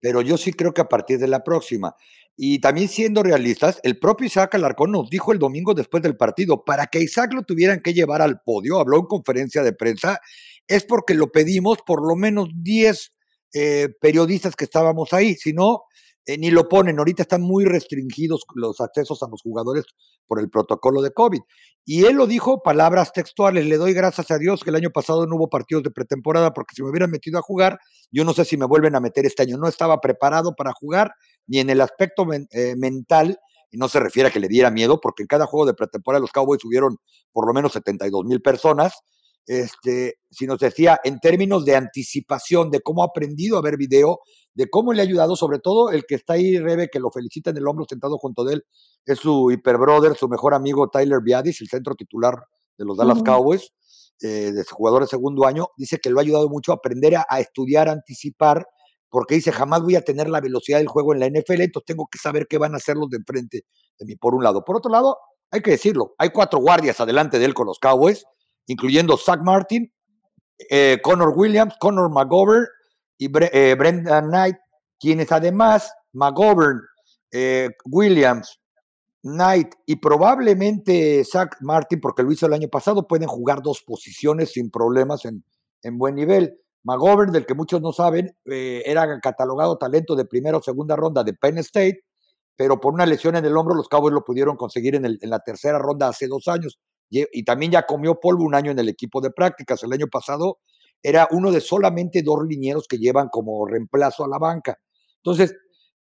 pero yo sí creo que a partir de la próxima. Y también siendo realistas, el propio Isaac Alarcón nos dijo el domingo después del partido, para que Isaac lo tuvieran que llevar al podio, habló en conferencia de prensa, es porque lo pedimos por lo menos 10 eh, periodistas que estábamos ahí, si no, eh, ni lo ponen. Ahorita están muy restringidos los accesos a los jugadores por el protocolo de COVID. Y él lo dijo, palabras textuales, le doy gracias a Dios que el año pasado no hubo partidos de pretemporada porque si me hubieran metido a jugar, yo no sé si me vuelven a meter este año. No estaba preparado para jugar ni en el aspecto eh, mental, y no se refiere a que le diera miedo, porque en cada juego de pretemporada los Cowboys subieron por lo menos 72 mil personas, este, si nos decía en términos de anticipación, de cómo ha aprendido a ver video, de cómo le ha ayudado, sobre todo el que está ahí, Rebe, que lo felicita en el hombro sentado junto de él, es su hiperbrother, su mejor amigo Tyler Biadis, el centro titular de los Dallas Cowboys, eh, de jugador de segundo año, dice que lo ha ayudado mucho a aprender a, estudiar, a anticipar, porque dice, jamás voy a tener la velocidad del juego en la NFL, entonces tengo que saber qué van a hacer los de enfrente de mí, por un lado. Por otro lado, hay que decirlo, hay cuatro guardias adelante de él con los Cowboys, incluyendo Zach Martin, eh, Connor Williams, Connor McGovern y eh, Brendan Knight, quienes además McGovern, eh, Williams, Knight y probablemente Zach Martin, porque lo hizo el año pasado, pueden jugar dos posiciones sin problemas en, en buen nivel. McGovern, del que muchos no saben, era catalogado talento de primera o segunda ronda de Penn State, pero por una lesión en el hombro los Cowboys lo pudieron conseguir en, la tercera ronda hace dos años y también ya comió polvo un año en el equipo de prácticas. El año pasado era uno de solamente dos linieros que llevan como reemplazo a la banca. Entonces,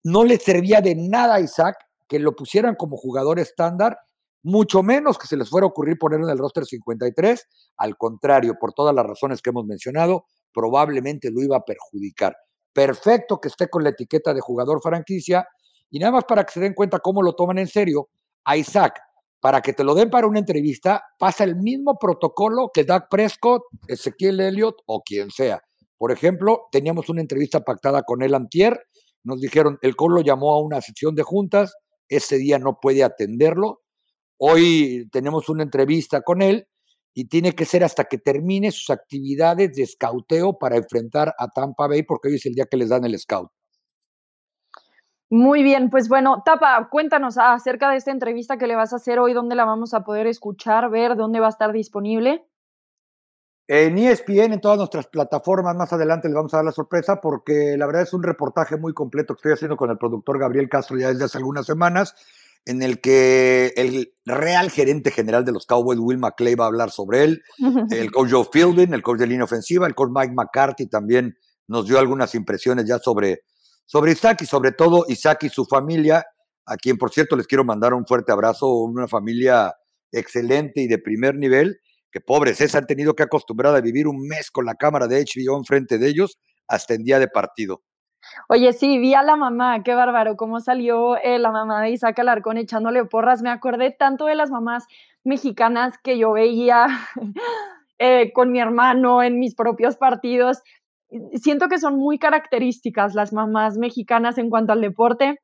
no le servía de nada a Isaac que lo pusieran como jugador estándar, mucho menos que se les fuera a ocurrir ponerlo en el roster 53. Al contrario, por todas las razones que hemos mencionado, probablemente lo iba a perjudicar. Perfecto que esté con la etiqueta de jugador franquicia. Y nada más para que se den cuenta cómo lo toman en serio, a Isaac para que te lo den para una entrevista, pasa el mismo protocolo que Doug Prescott, Ezequiel Elliott o quien sea. Por ejemplo, teníamos una entrevista pactada con él antier, nos dijeron, el COR lo llamó a una sesión de juntas, ese día no puede atenderlo, hoy tenemos una entrevista con él y tiene que ser hasta que termine sus actividades de escauteo para enfrentar a Tampa Bay, porque hoy es el día que les dan el scout. Muy bien, pues bueno, Tapa, cuéntanos acerca de esta entrevista que le vas a hacer hoy, dónde la vamos a poder escuchar, ver, dónde va a estar disponible. En ESPN, en todas nuestras plataformas, más adelante le vamos a dar la sorpresa porque la verdad es un reportaje muy completo que estoy haciendo con el productor Gabriel Castro ya desde hace algunas semanas, en el que el real gerente general de los Cowboys, Will McClay, va a hablar sobre él, el coach Joe Fielding, el coach de línea ofensiva, el coach Mike McCarthy también nos dio algunas impresiones ya sobre sobre Isaac y sobre todo Isaac y su familia, a quien por cierto les quiero mandar un fuerte abrazo, una familia excelente y de primer nivel, que pobres se han tenido que acostumbrar a vivir un mes con la cámara de HBO enfrente de ellos hasta en día de partido. Oye, sí, vi a la mamá, qué bárbaro, cómo salió eh, la mamá de Isaac Alarcón echándole porras. Me acordé tanto de las mamás mexicanas que yo veía eh, con mi hermano en mis propios partidos siento que son muy características las mamás mexicanas en cuanto al deporte.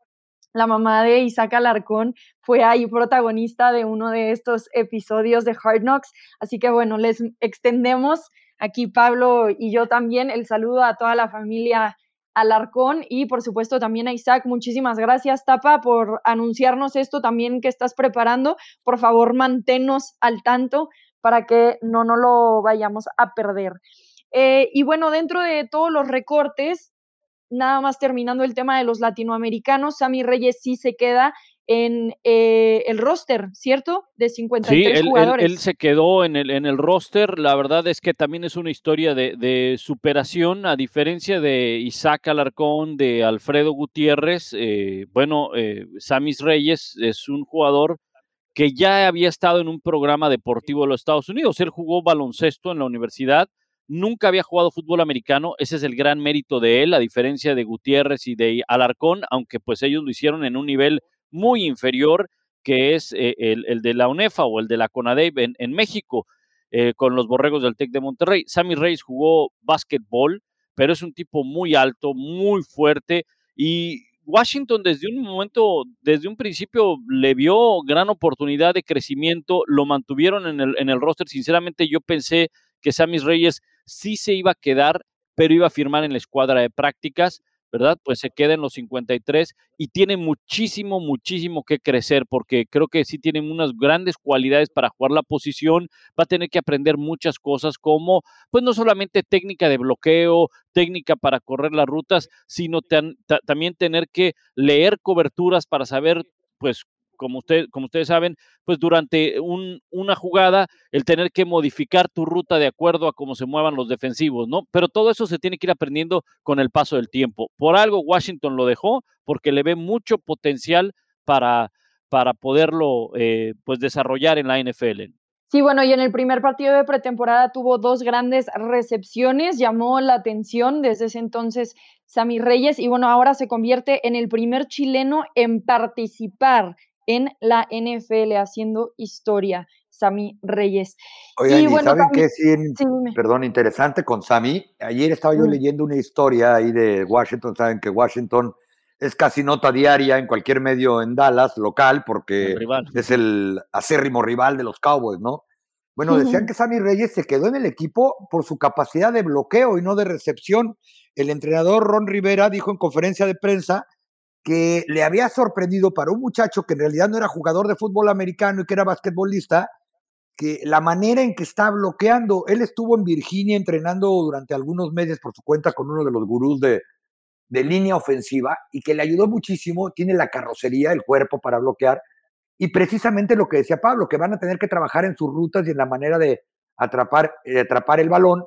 La mamá de Isaac Alarcón fue ahí protagonista de uno de estos episodios de Hard Knocks. Así que bueno, les extendemos aquí Pablo y yo también el saludo a toda la familia Alarcón y por supuesto también a Isaac. Muchísimas gracias, Tapa, por anunciarnos esto también que estás preparando. Por favor, manténnos al tanto para que no nos lo vayamos a perder. Eh, y bueno, dentro de todos los recortes, nada más terminando el tema de los latinoamericanos, Sammy Reyes sí se queda en eh, el roster, ¿cierto? De 53 sí, jugadores. Él, él, se quedó en el, en el roster. La verdad es que también es una historia de, de superación, a diferencia de Isaac Alarcón, de Alfredo Gutiérrez. Eh, bueno, eh, Samis Reyes es un jugador que ya había estado en un programa deportivo de los Estados Unidos. Él jugó baloncesto en la universidad, nunca había jugado fútbol americano, ese es el gran mérito de él, a diferencia de Gutiérrez y de Alarcón, aunque pues ellos lo hicieron en un nivel muy inferior que es eh, el, el, de la UNEFA o el de la CONADEP en, en México, eh, con los borregos del TEC de Monterrey. Sammy Reyes jugó básquetbol, pero es un tipo muy alto, muy fuerte y Washington desde un momento, desde un principio le vio gran oportunidad de crecimiento, lo mantuvieron en el, en el roster. Sinceramente yo pensé que Sammy Reyes sí se iba a quedar, pero iba a firmar en la escuadra de prácticas. ¿Verdad? Pues se queda en los 53 y tiene muchísimo, muchísimo que crecer porque creo que sí tiene unas grandes cualidades para jugar la posición, va a tener que aprender muchas cosas como, pues no solamente técnica de bloqueo, técnica para correr las rutas, sino también tener que leer coberturas para saber, pues, como, usted, como ustedes saben, pues durante un, una jugada, el tener que modificar tu ruta de acuerdo a cómo se muevan los defensivos, ¿no? Pero todo eso se tiene que ir aprendiendo con el paso del tiempo. Por algo Washington lo dejó, porque le ve mucho potencial para, para poderlo eh, pues desarrollar en la NFL. Sí, bueno, y en el primer partido de pretemporada tuvo dos grandes recepciones, llamó la atención desde ese entonces Sammy Reyes y bueno, ahora se convierte en el primer chileno en participar en la NFL haciendo historia, Sami Reyes. Oigan, y, bueno, ¿saben qué? Sí, sí, perdón, interesante con Sami. Ayer estaba yo mm. leyendo una historia ahí de Washington. Saben que Washington es casi nota diaria en cualquier medio en Dallas, local, porque el es el acérrimo rival de los Cowboys, ¿no? Bueno, decían que Sammy Reyes se quedó en el equipo por su capacidad de bloqueo y no de recepción. El entrenador Ron Rivera dijo en conferencia de prensa que le había sorprendido para un muchacho que en realidad no era jugador de fútbol americano y que era basquetbolista, que la manera en que está bloqueando, él estuvo en Virginia entrenando durante algunos meses por su cuenta con uno de los gurús de, de línea ofensiva y que le ayudó muchísimo, tiene la carrocería, el cuerpo para bloquear, y precisamente lo que decía Pablo, que van a tener que trabajar en sus rutas y en la manera de atrapar, de atrapar el balón,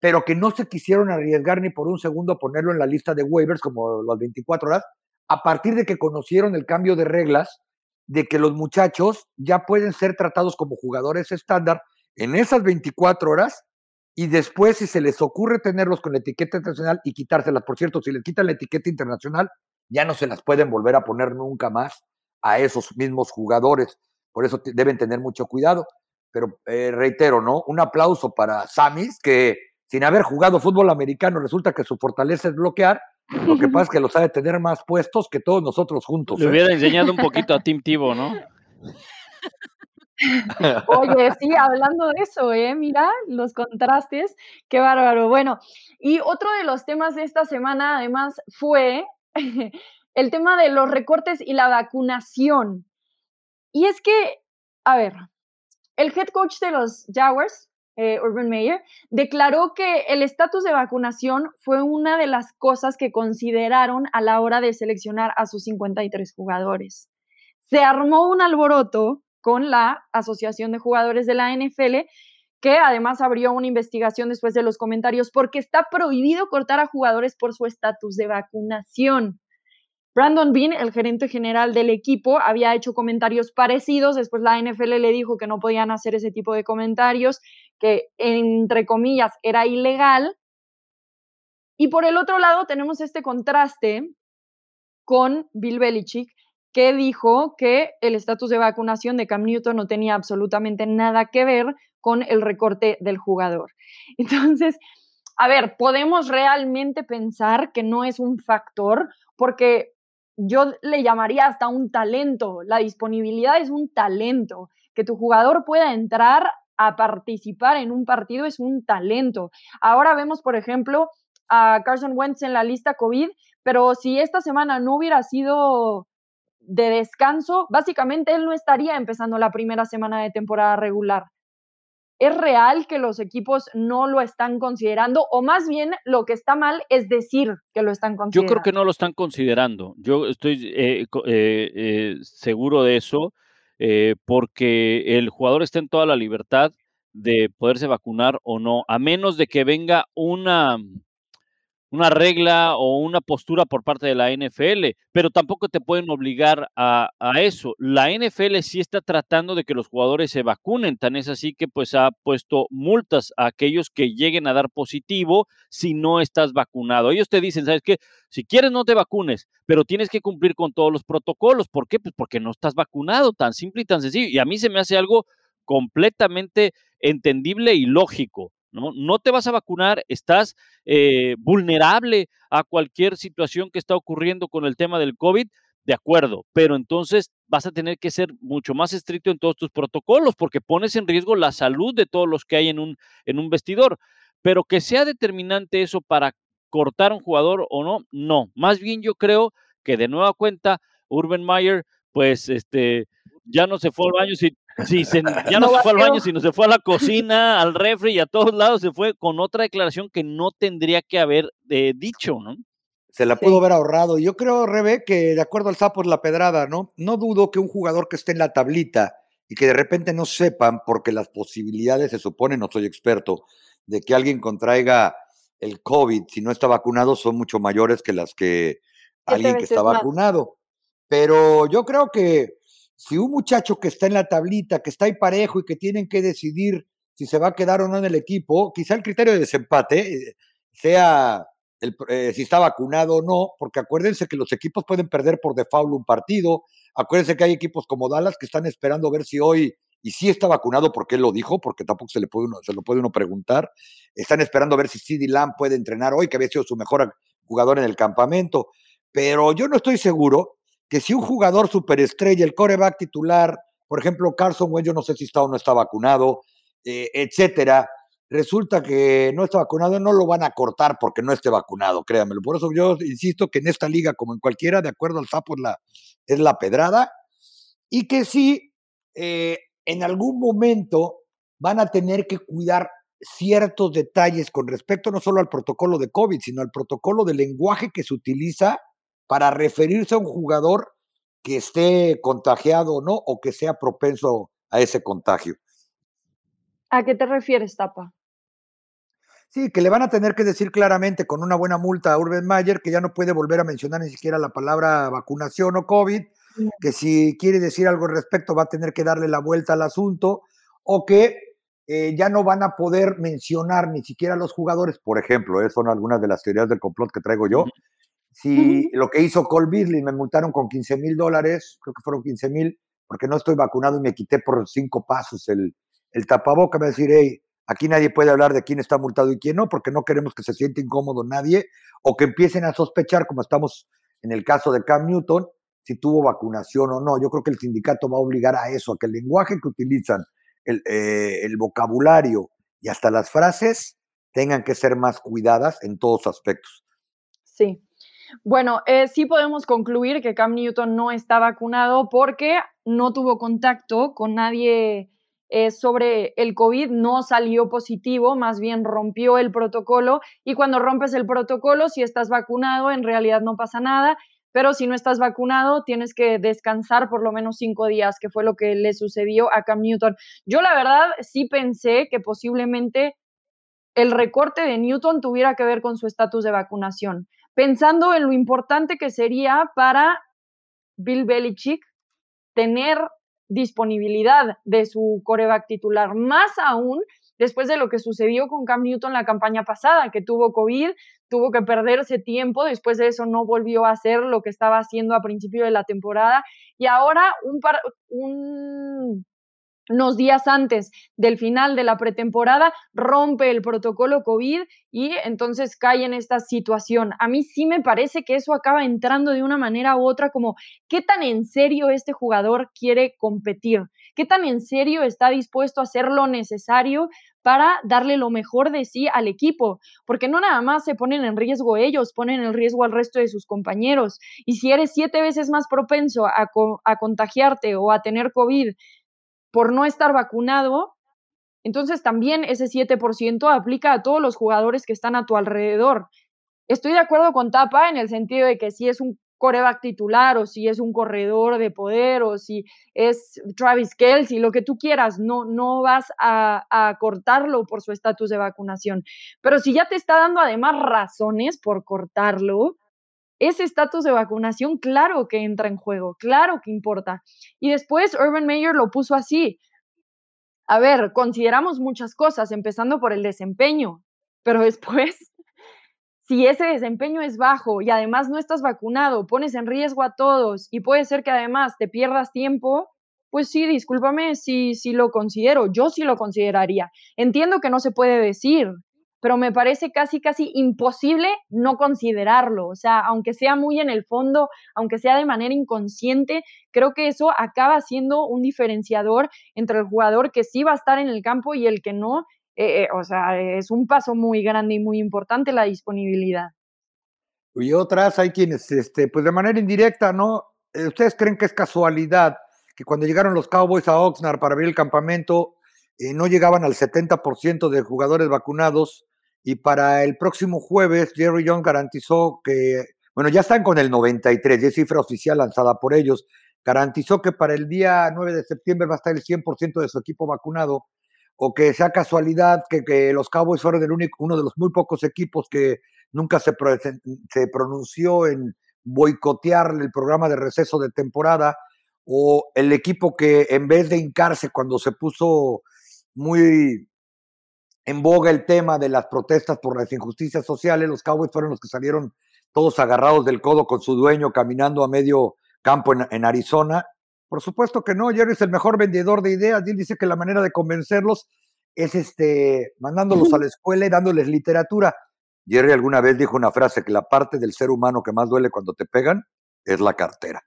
pero que no se quisieron arriesgar ni por un segundo ponerlo en la lista de waivers como las 24 horas, a partir de que conocieron el cambio de reglas, de que los muchachos ya pueden ser tratados como jugadores estándar en esas 24 horas y después si se les ocurre tenerlos con la etiqueta internacional y quitárselas, por cierto, si les quitan la etiqueta internacional, ya no se las pueden volver a poner nunca más a esos mismos jugadores. Por eso deben tener mucho cuidado. Pero eh, reitero, ¿no? Un aplauso para Samis, que sin haber jugado fútbol americano resulta que su fortaleza es bloquear lo que pasa es que los sabe tener más puestos que todos nosotros juntos. Le ¿eh? hubiera enseñado un poquito a Tim Tivo, ¿no? Oye, sí, hablando de eso, ¿eh? Mira, los contrastes, qué bárbaro. Bueno, y otro de los temas de esta semana, además, fue el tema de los recortes y la vacunación. Y es que, a ver, el head coach de los Jaguars, eh, Urban Meyer, declaró que el estatus de vacunación fue una de las cosas que consideraron a la hora de seleccionar a sus 53 jugadores. Se armó un alboroto con la Asociación de Jugadores de la NFL, que además abrió una investigación después de los comentarios porque está prohibido cortar a jugadores por su estatus de vacunación. Brandon Bean, el gerente general del equipo, había hecho comentarios parecidos, después la NFL le dijo que no podían hacer ese tipo de comentarios, que entre comillas era ilegal. Y por el otro lado tenemos este contraste con Bill Belichick, que dijo que el estatus de vacunación de Cam Newton no tenía absolutamente nada que ver con el recorte del jugador. Entonces, a ver, podemos realmente pensar que no es un factor porque yo le llamaría hasta un talento. La disponibilidad es un talento. Que tu jugador pueda entrar a participar en un partido es un talento. Ahora vemos, por ejemplo, a Carson Wentz en la lista COVID, pero si esta semana no hubiera sido de descanso, básicamente él no estaría empezando la primera semana de temporada regular. ¿Es real que los equipos no lo están considerando? O más bien lo que está mal es decir que lo están considerando. Yo creo que no lo están considerando. Yo estoy eh, eh, eh, seguro de eso porque el jugador está en toda la libertad de poderse vacunar o no, a menos de que venga una, una regla o una postura por parte de la NFL, pero tampoco te pueden obligar a, eso. La NFL sí está tratando de que los jugadores se vacunen, tan es así que pues ha puesto multas a aquellos que lleguen a dar positivo si no estás vacunado. Ellos te dicen, ¿sabes qué? Si quieres no te vacunes, pero tienes que cumplir con todos los protocolos. ¿Por qué? Pues porque no estás vacunado, tan simple y tan sencillo. Y a mí se me hace algo completamente entendible y lógico. ¿No? No te vas a vacunar, estás eh, vulnerable a cualquier situación que está ocurriendo con el tema del COVID, de acuerdo, pero entonces vas a tener que ser mucho más estricto en todos tus protocolos porque pones en riesgo la salud de todos los que hay en un, en un vestidor. Pero que sea determinante eso para cortar a un jugador o no, no. Más bien yo creo que de nueva cuenta, Urban Meyer, pues este, ya no se fue al baño, si, si ya no, se fue al baño, sino se fue a la cocina, al refri y a todos lados se fue con otra declaración que no tendría que haber eh, dicho, ¿no? Se la pudo haber ahorrado. Yo creo, Rebe, que de acuerdo al sapo es la pedrada, ¿no? No dudo que un jugador que esté en la tablita y que de repente no sepan, porque las posibilidades se supone, no soy experto, de que alguien contraiga el COVID si no está vacunado son mucho mayores que las que alguien que está vacunado. Pero yo creo que si un muchacho que está en la tablita, que está ahí parejo y que tienen que decidir si se va a quedar o no en el equipo, quizá el criterio de desempate eh, sea eh, si está vacunado o no, porque acuérdense que los equipos pueden perder por default un partido, acuérdense que hay equipos como Dallas que están esperando ver si hoy, y si está vacunado porque él lo dijo, porque tampoco se, le puede uno, se lo puede uno preguntar, están esperando ver si CD Lamb puede entrenar hoy, que había sido su mejor jugador en el campamento, pero yo no estoy seguro que si un jugador superestrella, el coreback titular, por ejemplo, Carson Wentz, yo no sé si está o no está vacunado, eh, etcétera, resulta que no está vacunado, no lo van a cortar porque no esté vacunado, créanmelo. Por eso yo insisto que en esta liga, como en cualquiera, de acuerdo al sapo, es la, es la pedrada, y que sí, eh, en algún momento van a tener que cuidar ciertos detalles con respecto no solo al protocolo de COVID, sino al protocolo de lenguaje que se utiliza para referirse a un jugador que esté contagiado o no, o que sea propenso a ese contagio. ¿A qué te refieres, Tapa? Sí, que le van a tener que decir claramente con una buena multa a Urban Mayer que ya no puede volver a mencionar ni siquiera la palabra vacunación o COVID, que si quiere decir algo al respecto va a tener que darle la vuelta al asunto, o que eh, ya no van a poder mencionar ni siquiera a los jugadores, por ejemplo, esas son algunas de las teorías del complot que traigo yo, si lo que hizo Cole Beasley, me multaron con 15 mil dólares, creo que fueron 15 mil, porque no estoy vacunado y me quité por cinco pasos el, el tapaboca, me va a decir, hey, aquí nadie puede hablar de quién está multado y quién no, porque no queremos que se siente incómodo nadie, o que empiecen a sospechar, como estamos en el caso de Cam Newton, si tuvo vacunación o no. Yo creo que el sindicato va a obligar a eso, a que el lenguaje que utilizan, el, eh, el vocabulario y hasta las frases tengan que ser más cuidadas en todos aspectos. Sí, bueno, eh, sí podemos concluir que Cam Newton no está vacunado porque no tuvo contacto con nadie eh, sobre el COVID, no salió positivo, más bien rompió el protocolo y cuando rompes el protocolo, si estás vacunado, en realidad no pasa nada, pero si no estás vacunado, tienes que descansar por lo menos cinco días, que fue lo que le sucedió a Cam Newton. Yo la verdad sí pensé que posiblemente el recorte de Newton tuviera que ver con su estatus de vacunación pensando en lo importante que sería para Bill Belichick tener disponibilidad de su coreback titular, más aún después de lo que sucedió con Cam Newton la campaña pasada, que tuvo COVID, tuvo que perderse tiempo, después de eso no volvió a hacer lo que estaba haciendo a principio de la temporada y ahora un, un unos días antes del final de la pretemporada, rompe el protocolo COVID y entonces cae en esta situación. A mí sí me parece que eso acaba entrando de una manera u otra como qué tan en serio este jugador quiere competir, qué tan en serio está dispuesto a hacer lo necesario para darle lo mejor de sí al equipo, porque no nada más se ponen en riesgo ellos, ponen en riesgo al resto de sus compañeros. Y si eres siete veces más propenso a, a contagiarte o a tener COVID por no estar vacunado, entonces también ese 7% aplica a todos los jugadores que están a tu alrededor. Estoy de acuerdo con Tapa en el sentido de que si es un coreback titular o si es un corredor de poder o si es Travis Kelsey, lo que tú quieras, no, no vas a, a cortarlo por su estatus de vacunación. Pero si ya te está dando además razones por cortarlo, ese estatus de vacunación, claro que entra en juego, claro que importa. Y después Urban Meyer lo puso así. A ver, consideramos muchas cosas, empezando por el desempeño, pero después, si ese desempeño es bajo y además no estás vacunado, pones en riesgo a todos y puede ser que además te pierdas tiempo, pues sí, discúlpame si, si lo considero, yo sí lo consideraría. Entiendo que no se puede decir, pero me parece casi, casi imposible no considerarlo. O sea, aunque sea muy en el fondo, aunque sea de manera inconsciente, creo que eso acaba siendo un diferenciador entre el jugador que sí va a estar en el campo y el que no. Eh, eh, o sea, es un paso muy grande y muy importante la disponibilidad. Y otras, hay quienes, este, pues de manera indirecta, ¿no? Eh, ¿Ustedes creen que es casualidad que cuando llegaron los Cowboys a Oxnard para abrir el campamento, no llegaban al 70% de jugadores vacunados y para el próximo jueves, Jerry Young garantizó que, bueno, ya están con el 93, ya es cifra oficial lanzada por ellos, garantizó que para el día 9 de septiembre va a estar el 100% de su equipo vacunado, o que sea casualidad que, los Cowboys fueron el único, uno de los muy pocos equipos que nunca se, se pronunció en boicotear el programa de receso de temporada, o el equipo que en vez de hincarse cuando se puso muy en boga el tema de las protestas por las injusticias sociales, los Cowboys fueron los que salieron todos agarrados del codo con su dueño caminando a medio campo en, Arizona. Por supuesto que no, Jerry es el mejor vendedor de ideas él dice que la manera de convencerlos es este, mandándolos a la escuela y dándoles literatura. Jerry alguna vez dijo una frase que la parte del ser humano que más duele cuando te pegan es la cartera.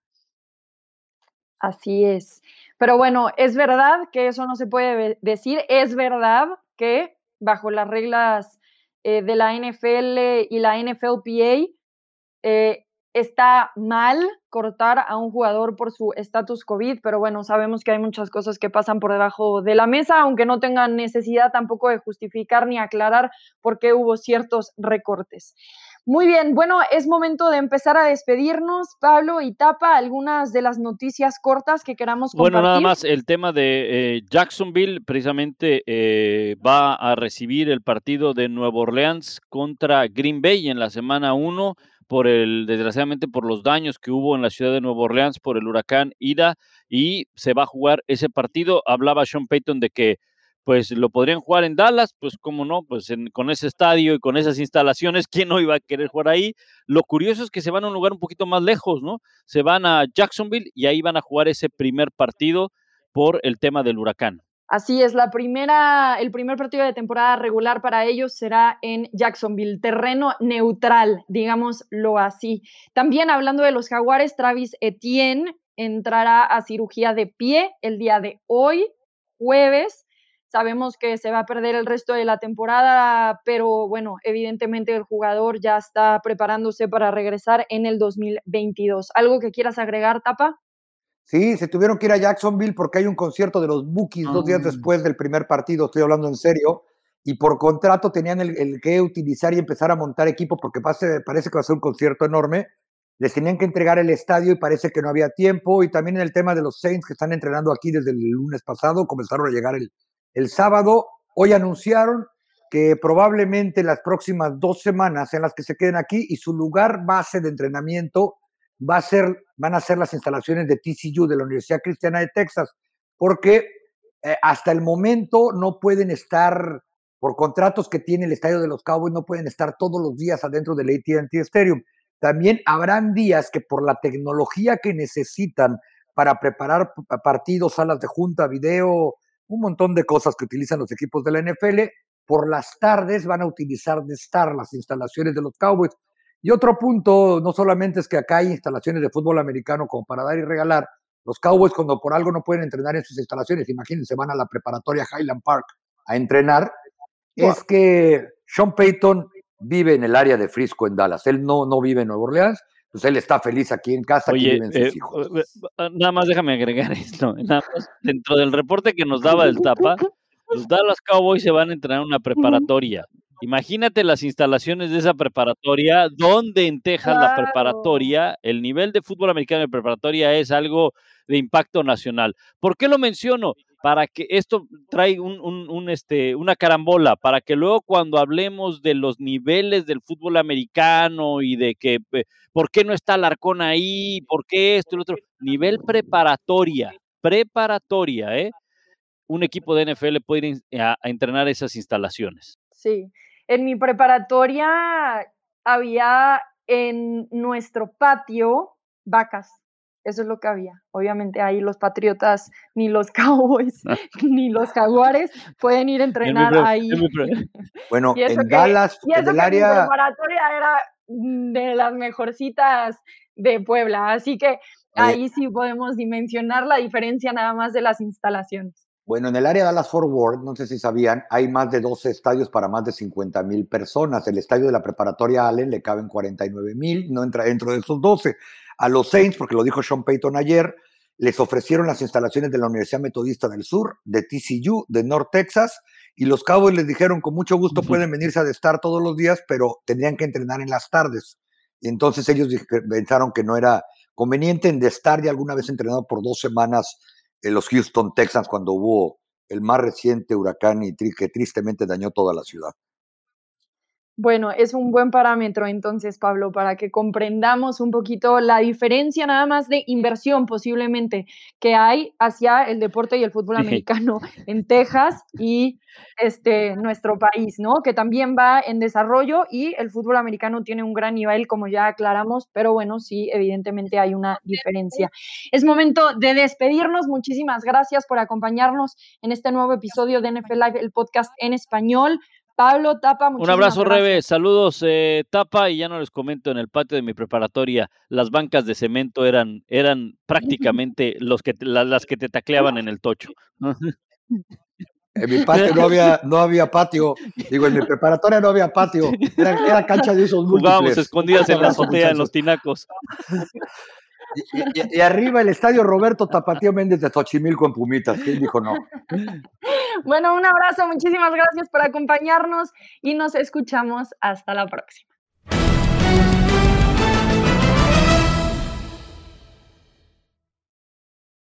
Así es. Pero bueno, es verdad que eso no se puede decir, es verdad que bajo las reglas eh, de la NFL y la NFLPA, eh, está mal cortar a un jugador por su estatus COVID, pero bueno, sabemos que hay muchas cosas que pasan por debajo de la mesa, aunque no tengan necesidad tampoco de justificar ni aclarar por qué hubo ciertos recortes. Muy bien, bueno, es momento de empezar a despedirnos. Pablo y Tapa, algunas de las noticias cortas que queramos compartir. Bueno, nada más el tema de eh, Jacksonville, precisamente eh, va a recibir el partido de Nueva Orleans contra Green Bay en la semana 1 por el, desgraciadamente por los daños que hubo en la ciudad de Nueva Orleans por el huracán Ida y se va a jugar ese partido. Hablaba Sean Payton de que pues lo podrían jugar en Dallas, pues cómo no, pues con ese estadio y con esas instalaciones, ¿quién no iba a querer jugar ahí? Lo curioso es que se van a un lugar un poquito más lejos, ¿no? Se van a Jacksonville y ahí van a jugar ese primer partido por el tema del huracán. Así es, la primera, el primer partido de temporada regular para ellos será en Jacksonville, terreno neutral, digámoslo así. También hablando de los jaguares, Travis Etienne entrará a cirugía de pie el día de hoy, jueves, Sabemos que se va a perder el resto de la temporada, pero bueno, evidentemente el jugador ya está preparándose para regresar en el 2022. ¿Algo que quieras agregar, Tapa? Sí, se tuvieron que ir a Jacksonville porque hay un concierto de los Bookies dos días ah. después del primer partido, estoy hablando en serio, y por contrato tenían el, que utilizar y empezar a montar equipo porque parece que va a ser un concierto enorme. Les tenían que entregar el estadio y parece que no había tiempo. Y también en el tema de los Saints que están entrenando aquí desde el lunes pasado, comenzaron a llegar el, el sábado, hoy anunciaron que probablemente las próximas dos semanas en las que se queden aquí y su lugar base de entrenamiento va a ser, van a ser las instalaciones de TCU, de la Universidad Cristiana de Texas, porque eh, hasta el momento no pueden estar, por contratos que tiene el Estadio de los Cowboys, no pueden estar todos los días adentro del AT&T Stadium. También habrán días que por la tecnología que necesitan para preparar partidos, salas de junta, video, un montón de cosas que utilizan los equipos de la NFL. Por las tardes van a utilizar de estar las instalaciones de los Cowboys. Y otro punto, no solamente es que acá hay instalaciones de fútbol americano como para dar y regalar, los Cowboys cuando por algo no pueden entrenar en sus instalaciones, imagínense, van a la preparatoria Highland Park a entrenar, es que Sean Payton vive en el área de Frisco, en Dallas. Él no, no vive en Nueva Orleans, pues él está feliz aquí en casa, aquí viven sus eh, hijos. eh, eh, nada más déjame agregar esto. Nada más, dentro del reporte que nos daba el Tapa, los Dallas Cowboys se van a entrenar en una preparatoria. Imagínate las instalaciones de esa preparatoria, donde en Texas la preparatoria, el nivel de fútbol americano de preparatoria es algo de impacto nacional. ¿Por qué lo menciono? Para que esto trae un, este, una carambola, para que luego cuando hablemos de los niveles del fútbol americano y de que eh, por qué no está Alarcón ahí, por qué esto y lo otro, nivel preparatoria, preparatoria, ¿eh? Un equipo de NFL puede ir a entrenar esas instalaciones. Sí, en mi preparatoria había en nuestro patio vacas. Eso es lo que había. Obviamente ahí los patriotas, ni los cowboys, ni los jaguares pueden ir a entrenar ahí. Bueno, Y eso en que- Dallas, Y en el que mi área, preparatoria era de las mejorcitas de Puebla. Así que ahí sí podemos dimensionar la diferencia nada más de las instalaciones. bueno, en el área Dallas Fort Worth, no sé si sabían, hay más de 12 estadios para más de 50 mil personas. El estadio de la preparatoria Allen le caben 49 mil, no entra dentro de esos 12. A los Saints, porque lo dijo Sean Payton ayer, les ofrecieron las instalaciones de la Universidad Metodista del Sur, de TCU, de North Texas, y los Cowboys les dijeron con mucho gusto pueden venirse a estar todos los días, pero tendrían que entrenar en las tardes. Y entonces ellos pensaron que no era conveniente en estar ya alguna vez entrenado por dos semanas en los Houston Texans cuando hubo el más reciente huracán y que tristemente dañó toda la ciudad. Bueno, es un buen parámetro entonces, Pablo, para que comprendamos un poquito la diferencia nada más de inversión posiblemente que hay hacia el deporte y el fútbol americano en Texas y este nuestro país, ¿no? Que también va en desarrollo y el fútbol americano tiene un gran nivel, como ya aclaramos, pero bueno, sí, evidentemente hay una diferencia. Es momento de despedirnos. Muchísimas gracias por acompañarnos en este nuevo episodio de NFL Live, el podcast en español. Pablo Tapa, Un abrazo, gracias. Rebe. Saludos, eh, Tapa. Y ya no les comento, en el patio de mi preparatoria, las bancas de cemento eran, eran prácticamente los que la- las que te tacleaban en el tocho. En mi patio no había, no había patio, digo, en mi preparatoria no había patio, era, era cancha de Jugábamos múltiples. escondidas en la azotea, en los tinacos. Y, y- y arriba el estadio Roberto Tapatío Méndez de Xochimilco en Pumitas. ¿Quién dijo no? Bueno, un abrazo, muchísimas gracias por acompañarnos y nos escuchamos hasta la próxima.